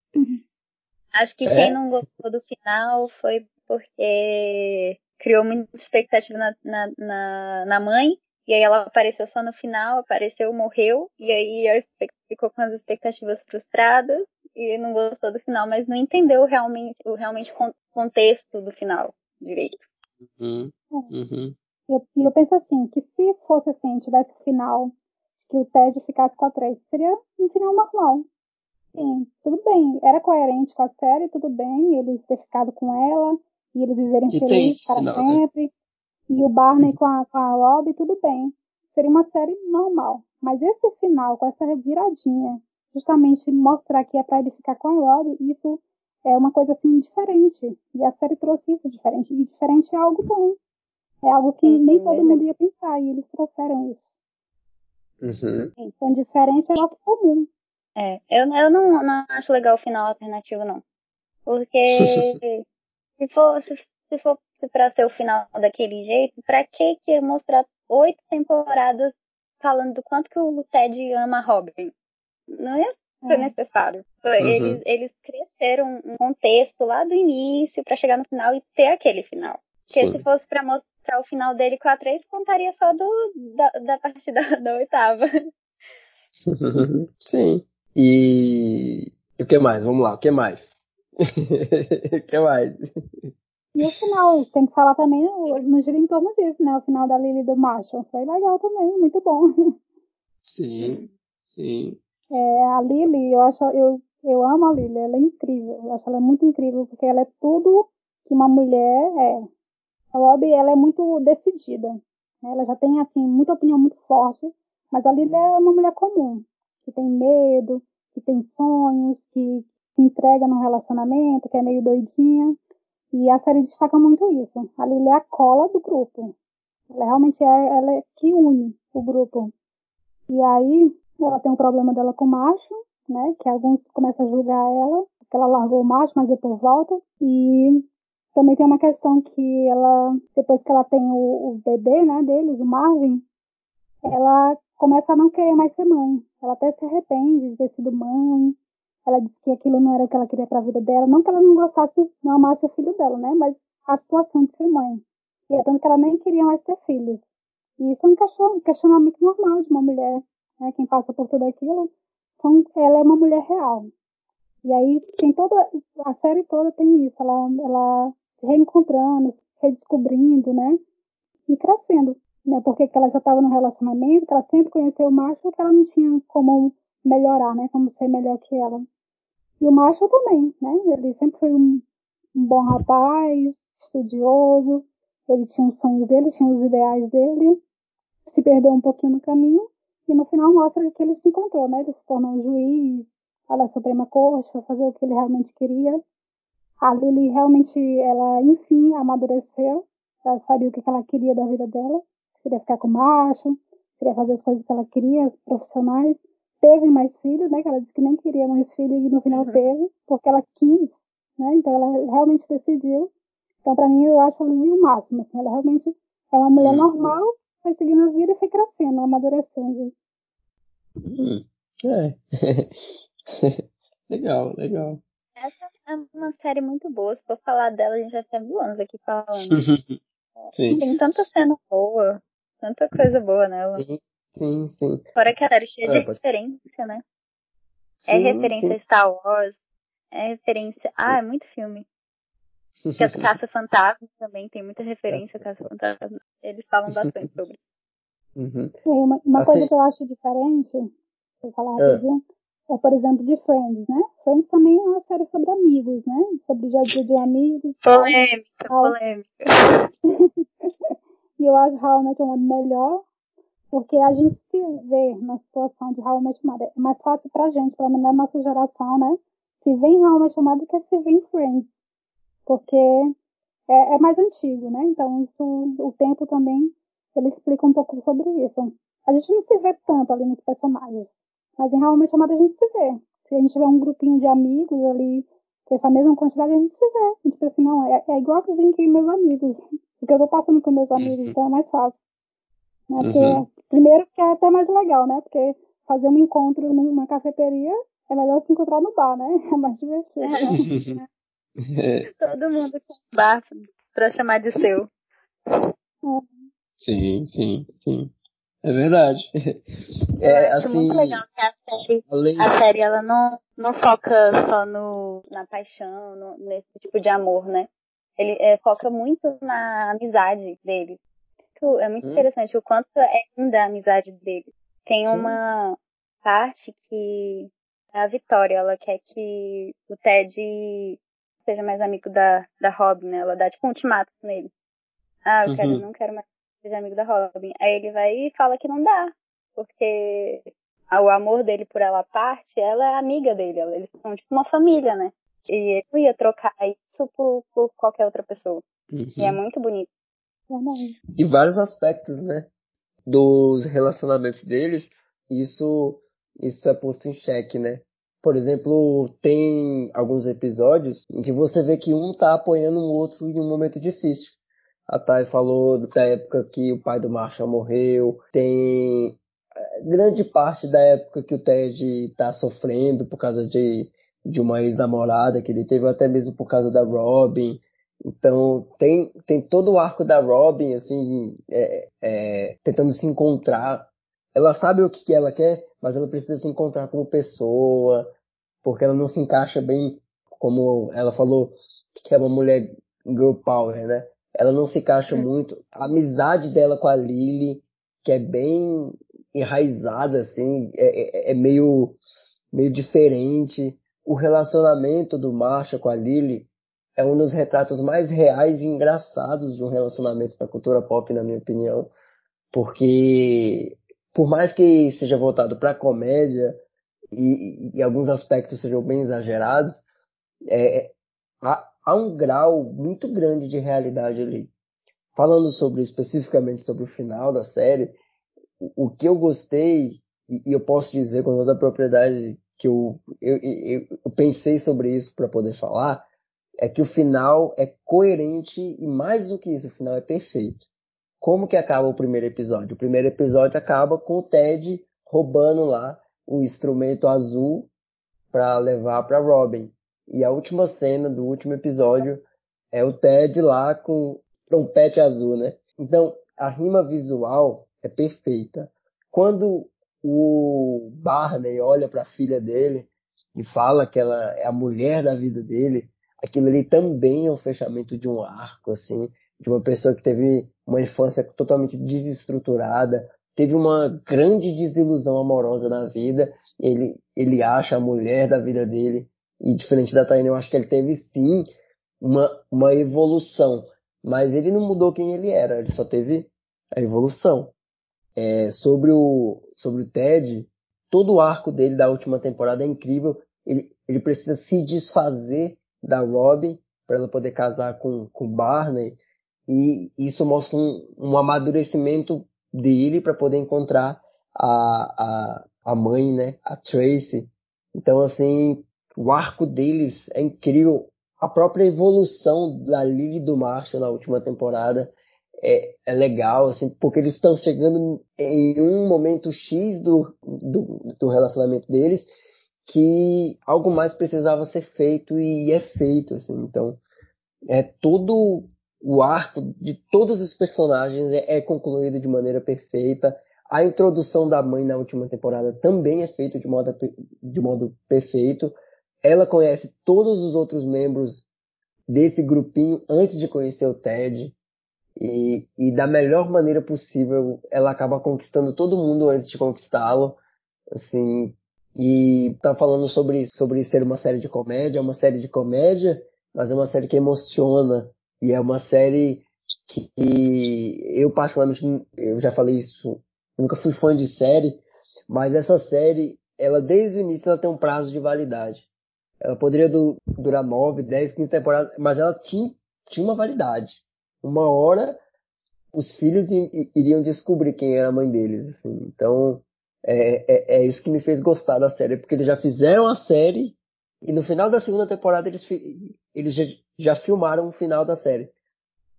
Acho que é? quem não gostou do final foi porque criou muita expectativa na, na, na, na mãe, e aí ela apareceu só no final, apareceu, morreu, e aí ficou com as expectativas frustradas, e não gostou do final, mas não entendeu realmente o realmente contexto do final direito. Uhum. Uhum. E eu, eu penso assim, que se fosse assim, tivesse o final, que o Ted ficasse com a Tracy, seria um final normal. Sim, tudo bem. Era coerente com a série, tudo bem, ele ter ficado com ela, e eles viverem e felizes para final, né? sempre. Né? E o Barney com a, com a Lobby, tudo bem. Seria uma série normal. Mas esse final, com essa viradinha, justamente mostrar que é para ele ficar com a Lobby, isso é uma coisa assim diferente. E a série trouxe isso diferente. E diferente é algo bom. É algo que nem todo mundo ia pensar, e eles trouxeram isso. Uhum. Então, diferente é algo comum. É, eu, eu não, não acho legal o final alternativo, não. Porque se for, se, se for pra ser o final daquele jeito, pra que que mostrar oito temporadas falando do quanto que o Ted ama a Robin? Não ia ser é. necessário. Uhum. Eles, eles cresceram um contexto lá do início para chegar no final e ter aquele final. Porque Sim. se fosse para mostrar o final dele com a três, contaria só do, da, da parte da, da oitava. Sim. E o que mais? Vamos lá, o que mais? o que mais? E o final, tem que falar também no, no gira em torno disso, né? O final da Lily do Marshall. Foi legal também, muito bom. Sim, sim. É, a Lily, eu acho, eu, eu amo a Lily, ela é incrível. Eu acho ela muito incrível, porque ela é tudo que uma mulher é. A Lobby, ela é muito decidida. Né? Ela já tem, assim, muita opinião muito forte, mas a Lily é uma mulher comum que tem medo, que tem sonhos, que se entrega num relacionamento, que é meio doidinha. E a série destaca muito isso. A Lily é a cola do grupo. Ela realmente é, ela é que une o grupo. E aí, ela tem um problema dela com o macho, né? Que alguns começam a julgar ela, porque ela largou o macho, mas depois volta. E também tem uma questão que ela, depois que ela tem o, o bebê, né, deles, o Marvin, ela começa a não querer mais ser mãe. Ela até se arrepende de ter sido mãe. Ela diz que aquilo não era o que ela queria para a vida dela. Não que ela não gostasse, não amasse o filho dela, né? Mas a situação de ser mãe. E é tanto que ela nem queria mais ter filhos. E isso é um questionamento normal de uma mulher, né? Quem passa por tudo aquilo, são, ela é uma mulher real. E aí tem toda, a série toda tem isso, ela, ela se reencontrando, redescobrindo, né? E crescendo né? Porque ela já estava no relacionamento, que ela sempre conheceu o macho, que ela não tinha como melhorar, né? Como ser melhor que ela. E o macho também, né? Ele sempre foi um, um bom rapaz, estudioso, ele tinha os sonhos dele, tinha os ideais dele, se perdeu um pouquinho no caminho, e no final mostra que ele se encontrou, né? Ele se tornou um juiz, a da Suprema Corte, para fazer o que ele realmente queria. A Lily realmente, ela, enfim, amadureceu, ela sabia o que ela queria da vida dela, queria ficar com macho, queria fazer as coisas que ela queria, as profissionais. Teve mais filhos, né? Que ela disse que nem queria mais filhos e no final uhum. teve, porque ela quis, né? Então ela realmente decidiu. Então para mim eu acho ela o máximo, assim, ela realmente é uma mulher uhum. normal, foi seguindo a vida e foi crescendo, amadurecendo. Hum, é. legal, legal. Essa é uma série muito boa. Se for falar dela, a gente vai ficar mil anos aqui falando. Sim. Tem tanta cena boa, tanta coisa boa nela. Sim, sim. sim. Fora que a série é cheia de pode... referência, né? É sim, é referência sim. a Star Wars, é referência. Ah, é muito filme. Que as Caça Fantasma também tem muita referência a Caça Fantasma. Eles falam bastante sobre. Uhum. Uma, uma assim, coisa que eu acho diferente, vou falar é. rapidinho, é, por exemplo, de Friends, né? Friends também é uma série sobre amigos, né? Sobre o dia a dia de amigos. Polêmica, tal. polêmica. e eu acho Your Mother melhor, porque a gente se vê na situação de Your Mother. É mais fácil pra gente, pelo menos na nossa geração, né? Se vê em Mother do que se vê em Friends. Porque é, é mais antigo, né? Então isso, o tempo também, ele explica um pouco sobre isso. A gente não se vê tanto ali nos personagens. Mas em realmente chamada a gente se vê. Se a gente tiver um grupinho de amigos ali, que essa mesma quantidade, a gente se vê. A gente pensa assim, não, é, é igualzinho que meus amigos. O que eu tô passando com meus amigos, então é mais fácil. Né? Porque, uhum. Primeiro que é até mais legal, né? Porque fazer um encontro numa cafeteria é melhor se encontrar no bar, né? É mais divertido, né? Todo mundo com bar pra chamar de seu. É. Sim, sim, sim. É verdade. Eu é, acho assim, muito legal que a série, além... a série ela não, não foca só no, na paixão, no, nesse tipo de amor, né? Ele é, foca muito na amizade dele. É muito hum. interessante o quanto é linda a amizade dele. Tem uma hum. parte que a Vitória, ela quer que o Ted seja mais amigo da, da Robin, né? Ela dá tipo um ultimato nele. Ah, eu uhum. quero, não quero mais seja amigo da Robin. Aí ele vai e fala que não dá. Porque o amor dele por ela parte, ela é amiga dele. Eles são tipo uma família, né? E ele não ia trocar isso por, por qualquer outra pessoa. Uhum. E é muito bonito. E vários aspectos, né? Dos relacionamentos deles, isso, isso é posto em xeque, né? Por exemplo, tem alguns episódios em que você vê que um tá apoiando o outro em um momento difícil. A Thay falou da época que o pai do Marshall morreu. Tem eh, grande parte da época que o Ted está sofrendo por causa de, de uma ex-namorada que ele teve, até mesmo por causa da Robin. Então tem, tem todo o arco da Robin, assim, é, é, tentando se encontrar. Ela sabe o que, que ela quer, mas ela precisa se encontrar como pessoa, porque ela não se encaixa bem, como ela falou, que é uma mulher girl power, né? ela não se encaixa muito. A amizade dela com a Lily, que é bem enraizada, assim, é, é, é meio, meio diferente. O relacionamento do Marshall com a Lily é um dos retratos mais reais e engraçados de um relacionamento da cultura pop, na minha opinião. Porque, por mais que seja voltado para comédia e, e, alguns aspectos sejam bem exagerados, é, a, há um grau muito grande de realidade ali. Falando sobre especificamente sobre o final da série, o, o que eu gostei, e, e, eu posso dizer com toda a propriedade que eu, eu, eu, eu pensei sobre isso para poder falar, é que o final é coerente e mais do que isso, o final é perfeito. Como que acaba o primeiro episódio? O primeiro episódio acaba com o Ted roubando lá o instrumento azul para levar para Robin. E a última cena do último episódio é o Ted lá com trompete azul, né? Então, a rima visual é perfeita. Quando o Barney olha para a filha dele e fala que ela é a mulher da vida dele, aquilo ali também é um fechamento de um arco, assim, de uma pessoa que teve uma infância totalmente desestruturada, teve uma grande desilusão amorosa na vida, ele, ele acha a mulher da vida dele, e diferente da Taina, eu acho que ele teve sim uma, uma evolução. Mas ele não mudou quem ele era, ele só teve a evolução. É, sobre, o, sobre o Ted, todo o arco dele da última temporada é incrível. Ele, ele precisa se desfazer da Robin para ela poder casar com, com Barney. E isso mostra um, um amadurecimento dele para poder encontrar a, a, a mãe, né? A Tracy. Então, assim, o arco deles é incrível. A própria evolução da Lily do Marshall na última temporada é, é legal, assim, porque eles estão chegando em um momento X do, do, do relacionamento deles que algo mais precisava ser feito e é feito, assim. Então, é todo o arco de todos os personagens é, é concluído de maneira perfeita. A introdução da mãe na última temporada também é feita de modo, de modo perfeito. Ela conhece todos os outros membros desse grupinho antes de conhecer o Ted. E, e da melhor maneira possível, ela acaba conquistando todo mundo antes de conquistá-lo. Assim, e tá falando sobre, sobre ser uma série de comédia, é uma série de comédia, mas é uma série que emociona. E é uma série que eu particularmente, eu já falei isso, nunca fui fã de série, mas essa série, ela desde o início ela tem um prazo de validade. Ela poderia du durar 9, 10, 15 temporadas, mas ela tinha, tinha uma validade. Uma hora os filhos iriam descobrir quem era a mãe deles. Assim. Então, é, é, é, isso que me fez gostar da série, porque eles já fizeram a série e no final da segunda temporada eles, eles já, filmaram o final da série.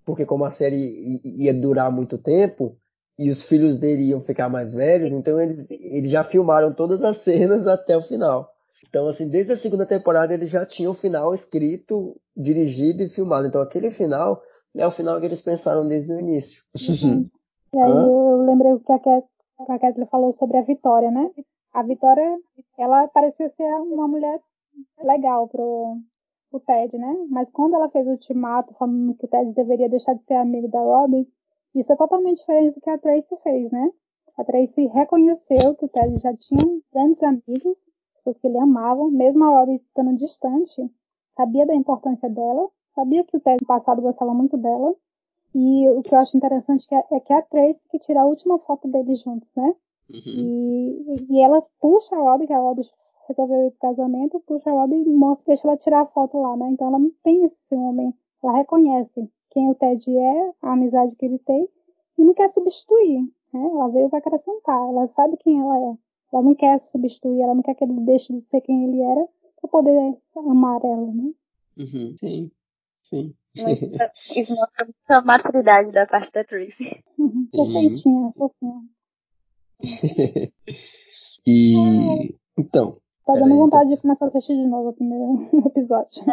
Porque como a série ia durar muito tempo e os filhos dele iam ficar mais velhos, então eles, eles já filmaram todas as cenas até o final. Então, assim, desde a segunda temporada eles já tinham o final escrito, dirigido e filmado. Então aquele final é o final que eles pensaram desde o início. Uhum. E aí eu lembrei o que a a Kathleen falou sobre a Vitória, né? A Vitória, ela parecia ser uma mulher legal pro, pro Ted, né? Mas quando ela fez o ultimato falando que o Ted deveria deixar de ser amigo da Robin, isso é totalmente diferente do que a Tracy fez, né? A Tracy reconheceu que o Ted já tinha grandes amigos, pessoas que ele amava, mesmo a Robin estando distante, sabia da importância dela, sabia que o Ted no passado gostava muito dela, e o que eu acho interessante é, é que é a Tracy que tira a última foto deles juntos, né? Uhum. E, e ela puxa a Robbie, que a Robbie resolveu ir pro casamento, puxa a Robbie e mostra, deixa ela tirar a foto lá, né? Então ela não tem esse homem. Ela reconhece quem o Ted é, a amizade que ele tem, e não quer substituir, né? Ela veio para acrescentar, ela sabe quem ela é. Ela não quer substituir, ela não quer que ele deixe de ser quem ele era para poder amar ela, né? Uhum. Sim, sim. Isso mostra muita maturidade da parte da Tracy. Perfeitinha, fofinha. e. Então. Tá dando vontade de começar a assistir de novo o primeiro episódio.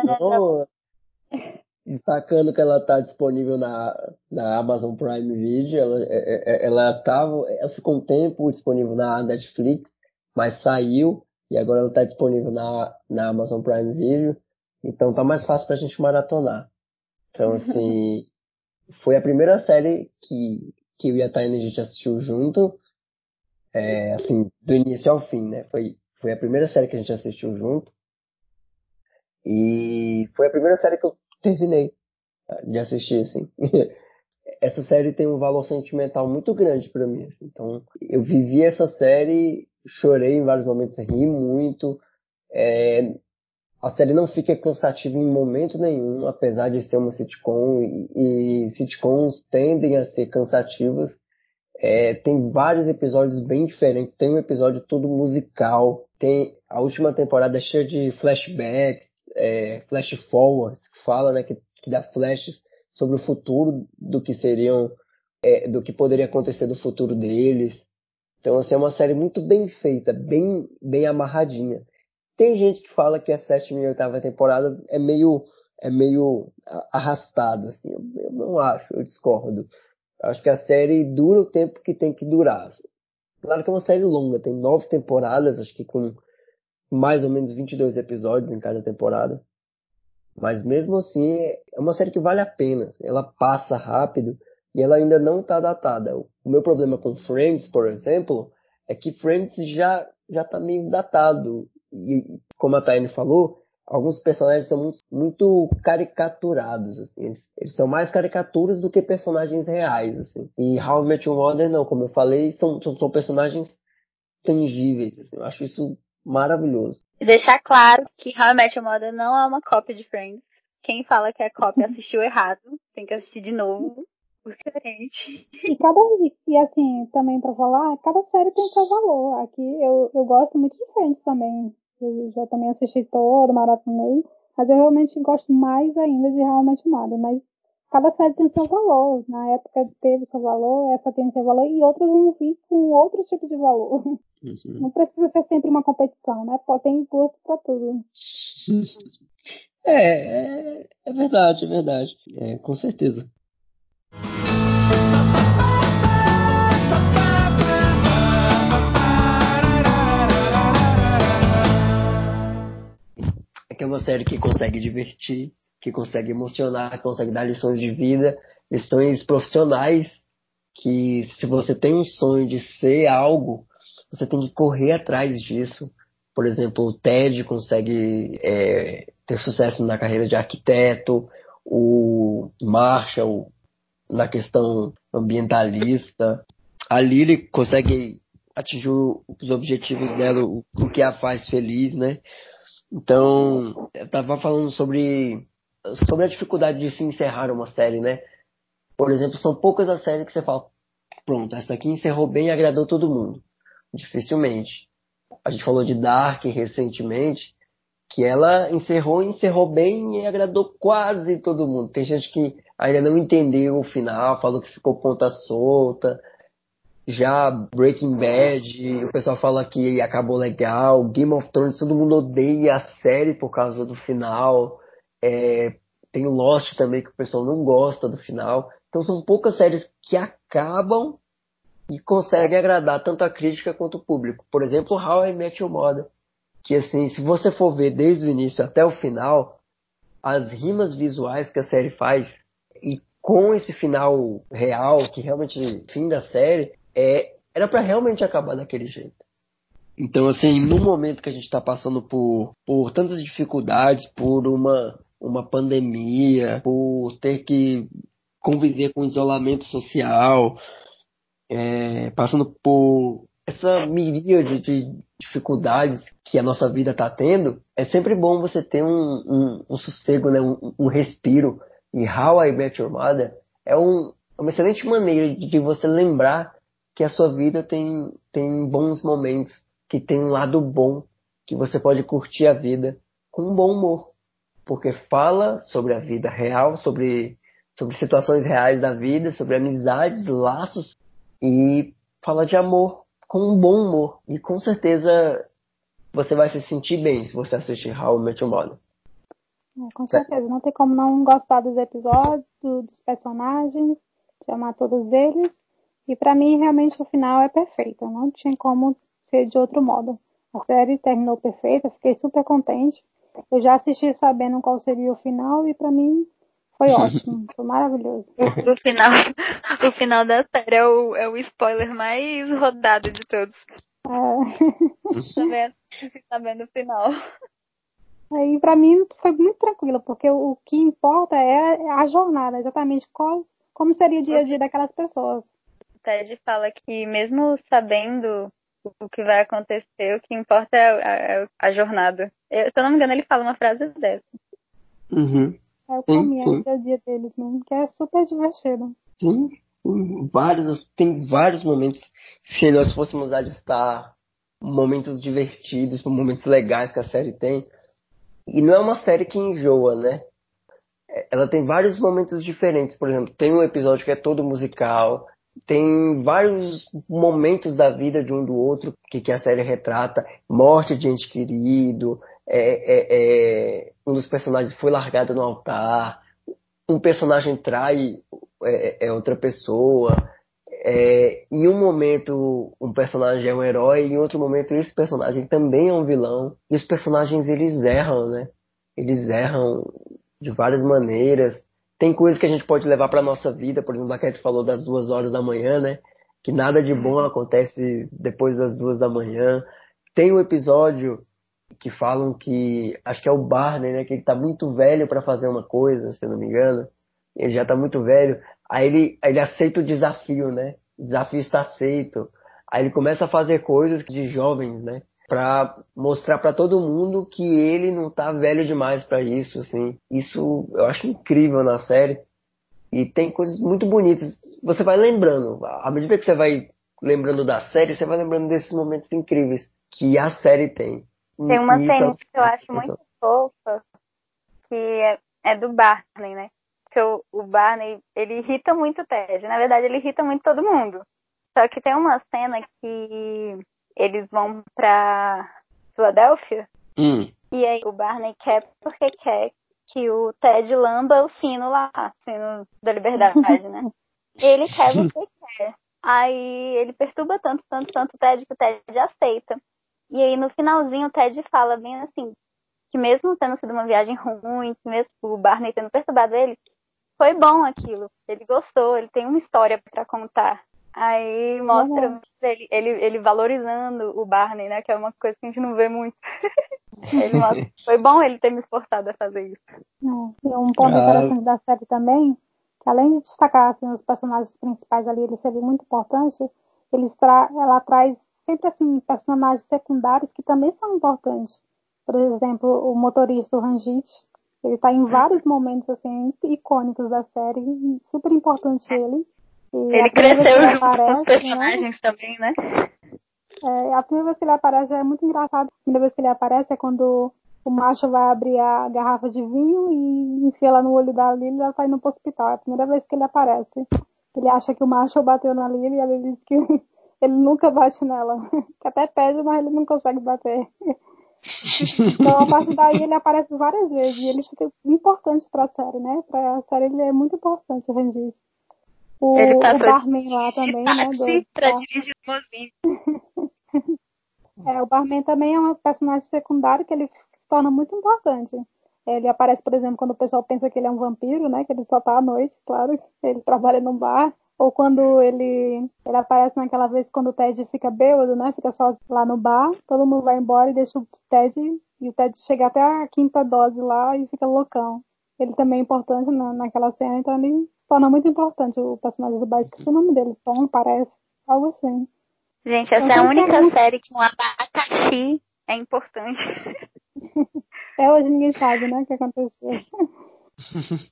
Destacando que ela está disponível na, na Amazon Prime Video, ela, é, é, ela tava, ela ficou um tempo disponível na Netflix, mas saiu e agora ela está disponível na, na Amazon Prime Video, então tá mais fácil pra gente maratonar. Então, assim, foi a primeira série que, que eu e a Taina a gente assistiu junto, é, assim, do início ao fim, né? Foi, foi a primeira série que a gente assistiu junto. E foi a primeira série que eu terminei de assistir, assim. essa série tem um valor sentimental muito grande para mim. Assim. Então, eu vivi essa série, chorei em vários momentos, ri muito. É, a série não fica cansativa em momento nenhum, apesar de ser uma sitcom, e, e sitcoms tendem a ser cansativas. É, tem vários episódios bem diferentes, tem um episódio todo musical, tem a última temporada é cheia de flashbacks, é, flash forwards, que fala, né, que, que dá flashes sobre o futuro do que seriam, é, do que poderia acontecer do futuro deles. Então, assim, é uma série muito bem feita, bem, bem amarradinha. Tem gente que fala que a sétima e oitava temporada é meio, é meio arrastada, assim. Eu, eu não acho, eu discordo. Acho que a série dura o tempo que tem que durar. Claro que é uma série longa, tem nove temporadas, acho que com mais ou menos 22 episódios em cada temporada. Mas mesmo assim, é uma série que vale a pena. Assim. Ela passa rápido e ela ainda não está datada. O meu problema com Friends, por exemplo, é que Friends já já está meio datado e como a Taine falou, alguns personagens são muito, muito caricaturados, assim. Eles, eles, são mais caricaturas do que personagens reais, assim. E How I Met Your Mother, não, como eu falei, são, são, são personagens tangíveis, assim. Eu acho isso maravilhoso. E deixar claro que How I Met Your Mother não é uma cópia de Friends. Quem fala que é cópia assistiu errado, tem que assistir de novo. Diferente. E cada e assim, também para falar, cada série tem seu valor. Aqui eu, eu gosto muito de Friends também. Eu já também assisti todo, maratonei. Mas eu realmente gosto mais ainda de Realmente Mother. Mas cada série tem seu valor. Na época teve seu valor, essa tem seu valor, e outras vão vir com outro tipo de valor. Uhum. Não precisa ser sempre uma competição, né? Ter gosto para tudo. É, é, é, verdade, é verdade. É, com certeza. Uma série que consegue divertir, que consegue emocionar, que consegue dar lições de vida, lições profissionais, que se você tem um sonho de ser algo, você tem que correr atrás disso. Por exemplo, o Ted consegue é, ter sucesso na carreira de arquiteto, o Marshall na questão ambientalista. A Lily consegue atingir os objetivos dela, o que a faz feliz, né? Então, eu tava falando sobre, sobre a dificuldade de se encerrar uma série, né? Por exemplo, são poucas as séries que você fala, pronto, essa aqui encerrou bem e agradou todo mundo. Dificilmente. A gente falou de Dark recentemente, que ela encerrou, encerrou bem e agradou quase todo mundo. Tem gente que ainda não entendeu o final, falou que ficou ponta solta. Já Breaking Bad, o pessoal fala que acabou legal. Game of Thrones, todo mundo odeia a série por causa do final. É, tem Lost também, que o pessoal não gosta do final. Então são poucas séries que acabam e conseguem agradar tanto a crítica quanto o público. Por exemplo, How I Met Your Mother que assim, se você for ver desde o início até o final, as rimas visuais que a série faz e com esse final real, que realmente fim da série, é, era para realmente acabar daquele jeito. Então, assim, no momento que a gente está passando por, por tantas dificuldades, por uma, uma pandemia, por ter que conviver com isolamento social, é, passando por essa miríade de dificuldades que a nossa vida está tendo, é sempre bom você ter um, um, um sossego, né? Um, um, respiro. E How I Met Your Mother é um, uma excelente maneira de você lembrar que a sua vida tem, tem bons momentos, que tem um lado bom, que você pode curtir a vida com um bom humor. Porque fala sobre a vida real, sobre, sobre situações reais da vida, sobre amizades, laços e fala de amor, com um bom humor. E com certeza você vai se sentir bem se você assistir How I Met Your Mother. É, com certeza. Não tem como não gostar dos episódios, dos personagens, de amar todos eles. E para mim, realmente, o final é perfeito. Não tinha como ser de outro modo. A série terminou perfeita, fiquei super contente. Eu já assisti sabendo qual seria o final e para mim foi ótimo, foi maravilhoso. O, o, final, o final da série é o, é o spoiler mais rodado de todos. É. vendo? Tá vendo o final. Aí pra mim foi muito tranquilo, porque o, o que importa é a jornada, exatamente qual, como seria o dia a dia daquelas pessoas. O Ted fala que mesmo sabendo o que vai acontecer, o que importa é a, a, a jornada. Eu, se eu não me engano, ele fala uma frase dessa. Uhum. É o caminho, é o dia deles mesmo, que é super divertido. Sim, sim. Vários, tem vários momentos. Se nós fôssemos alistar momentos divertidos, momentos legais que a série tem. E não é uma série que enjoa, né? Ela tem vários momentos diferentes. Por exemplo, tem um episódio que é todo musical. Tem vários momentos da vida de um do outro que, que a série retrata. Morte de ente querido, é, é, é, um dos personagens foi largado no altar, um personagem trai é, é outra pessoa, é, em um momento um personagem é um herói, em outro momento esse personagem também é um vilão, e os personagens eles erram, né? Eles erram de várias maneiras. Tem coisas que a gente pode levar para nossa vida, por exemplo, a Cat falou das duas horas da manhã, né? Que nada de bom acontece depois das duas da manhã. Tem um episódio que falam que acho que é o Barney, né? Que ele tá muito velho para fazer uma coisa, se eu não me engano. Ele já tá muito velho. Aí ele, ele aceita o desafio, né? O desafio está aceito. Aí ele começa a fazer coisas de jovens, né? Pra mostrar para todo mundo que ele não tá velho demais para isso, assim. Isso eu acho incrível na série. E tem coisas muito bonitas. Você vai lembrando. À medida que você vai lembrando da série, você vai lembrando desses momentos incríveis que a série tem. Tem uma cena que eu acho muito fofa, que é, é do Barney, né? Que o, o Barney, ele irrita muito o Ted. Na verdade, ele irrita muito todo mundo. Só que tem uma cena que eles vão pra Filadélfia. Hum. E aí o Barney quer porque quer que o Ted lamba o sino lá, sino da liberdade, né? Ele quer porque quer. Aí ele perturba tanto, tanto, tanto o Ted que o Ted aceita. E aí no finalzinho o Ted fala bem assim, que mesmo tendo sido uma viagem ruim, que mesmo o Barney tendo perturbado ele, foi bom aquilo. Ele gostou, ele tem uma história para contar. Aí mostra uhum. ele, ele, ele valorizando o Barney, né? Que é uma coisa que a gente não vê muito. mostra, foi bom ele ter me esforçado a fazer isso. É, e um ponto ah. interessante da série também, que além de destacar assim, os personagens principais ali, eles serem muito importantes, eles tra ela traz sempre assim personagens secundários que também são importantes. Por exemplo, o motorista, o Ranjit, ele está em vários momentos assim icônicos da série, super importante ele. E ele cresceu junto aparece, com os personagens né? também, né? É, a primeira vez que ele aparece é muito engraçado. A primeira vez que ele aparece é quando o macho vai abrir a garrafa de vinho e enfia ela no olho da Lily e ela tá indo pro hospital. É a primeira vez que ele aparece. Ele acha que o macho bateu na Lily e ela diz que ele nunca bate nela. Que até pede, mas ele não consegue bater. então, a partir daí, ele aparece várias vezes e ele fica importante pra série, né? Pra série, ele é muito importante, o Randy. O, ele o barman lá também, né? Do, pra dirigir o É, o barman também é um personagem secundário que ele se torna muito importante. Ele aparece, por exemplo, quando o pessoal pensa que ele é um vampiro, né? Que ele só tá à noite, claro. Ele trabalha num bar. Ou quando ele, ele aparece naquela vez quando o Ted fica bêbado, né? Fica só lá no bar, todo mundo vai embora e deixa o Ted. E o Ted chega até a quinta dose lá e fica loucão. Ele também é importante na, naquela cena, então ele torna muito importante o personagem do bar. Esqueci o nome dele, Tom, parece. Algo assim. Gente, essa então, é a única série que um abacaxi é importante. É hoje ninguém sabe, né, o que aconteceu.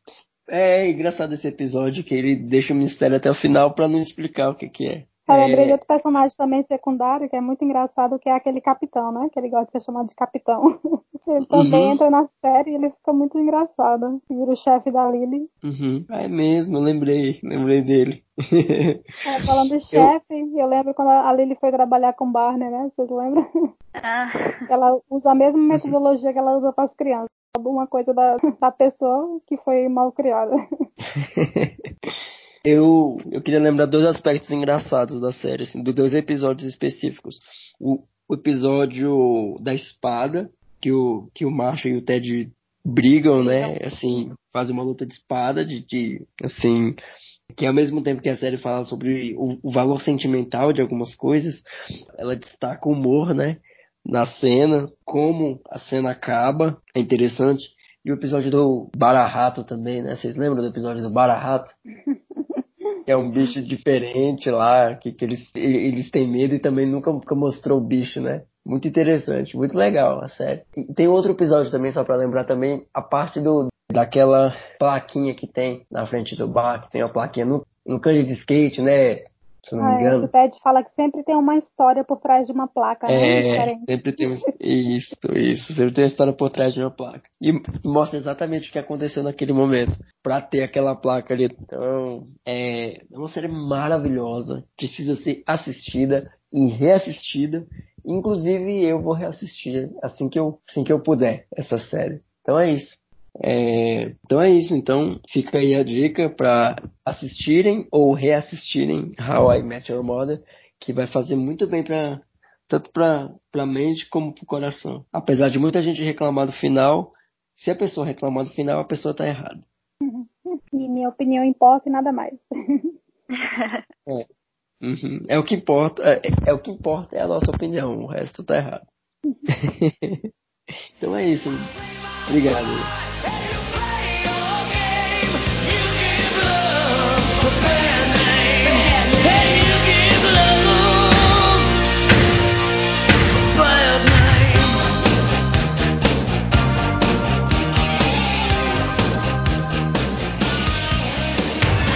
É engraçado esse episódio que ele deixa o mistério até o final para não explicar o que, que é. Eu lembrei de outro personagem também secundário, que é muito engraçado, que é aquele capitão, né? Que ele gosta de ser chamado de capitão. Ele também uhum. entra na série e ele fica muito engraçado. Vira o chefe da Lily. Uhum. É mesmo, lembrei, lembrei dele. É, falando de chefe, eu... eu... lembro quando a Lily foi trabalhar com Barney, né? Vocês lembram? Ah. Ela usa a mesma metodologia que ela usa para as crianças. Alguma coisa da, da pessoa que foi mal criada. Eu, eu queria lembrar dois aspectos engraçados da série, assim, de dois episódios específicos. O, o episódio da espada, que o, que o Marshall e o Ted brigam, né? Assim, fazem uma luta de espada, de, de assim, que ao mesmo tempo que a série fala sobre o, o, valor sentimental de algumas coisas, ela destaca o humor, né? Na cena, como a cena acaba, é interessante. E o episódio do Barahato também, né? Vocês lembram do episódio do Barahato? é um bicho diferente lá, que, que eles, eles têm medo e também nunca, nunca mostrou o bicho, né? Muito interessante, muito legal a série. E tem outro episódio também, só para lembrar também, a parte do daquela plaquinha que tem na frente do bar, que tem a plaquinha no, no canto de skate, né? Se não me ah, engano. O fala que sempre tem uma história por trás de uma placa, né? É, sempre tem isso, isso, sempre tem uma história por trás de uma placa. E mostra exatamente o que aconteceu naquele momento, pra ter aquela placa ali. Então, é, é uma série maravilhosa, precisa ser assistida e reassistida. Inclusive, eu vou reassistir assim que eu, assim que eu puder essa série. Então é isso. É, então é isso. Então fica aí a dica para assistirem ou reassistirem How I Met Your Mother, que vai fazer muito bem para tanto para a mente como para o coração. Apesar de muita gente reclamar do final, se a pessoa reclamar do final, a pessoa está errada. E minha opinião importa e nada mais. é. Uhum. é o que importa, é, é, o que importa é a nossa opinião, o resto está errado. então é isso. Obrigado.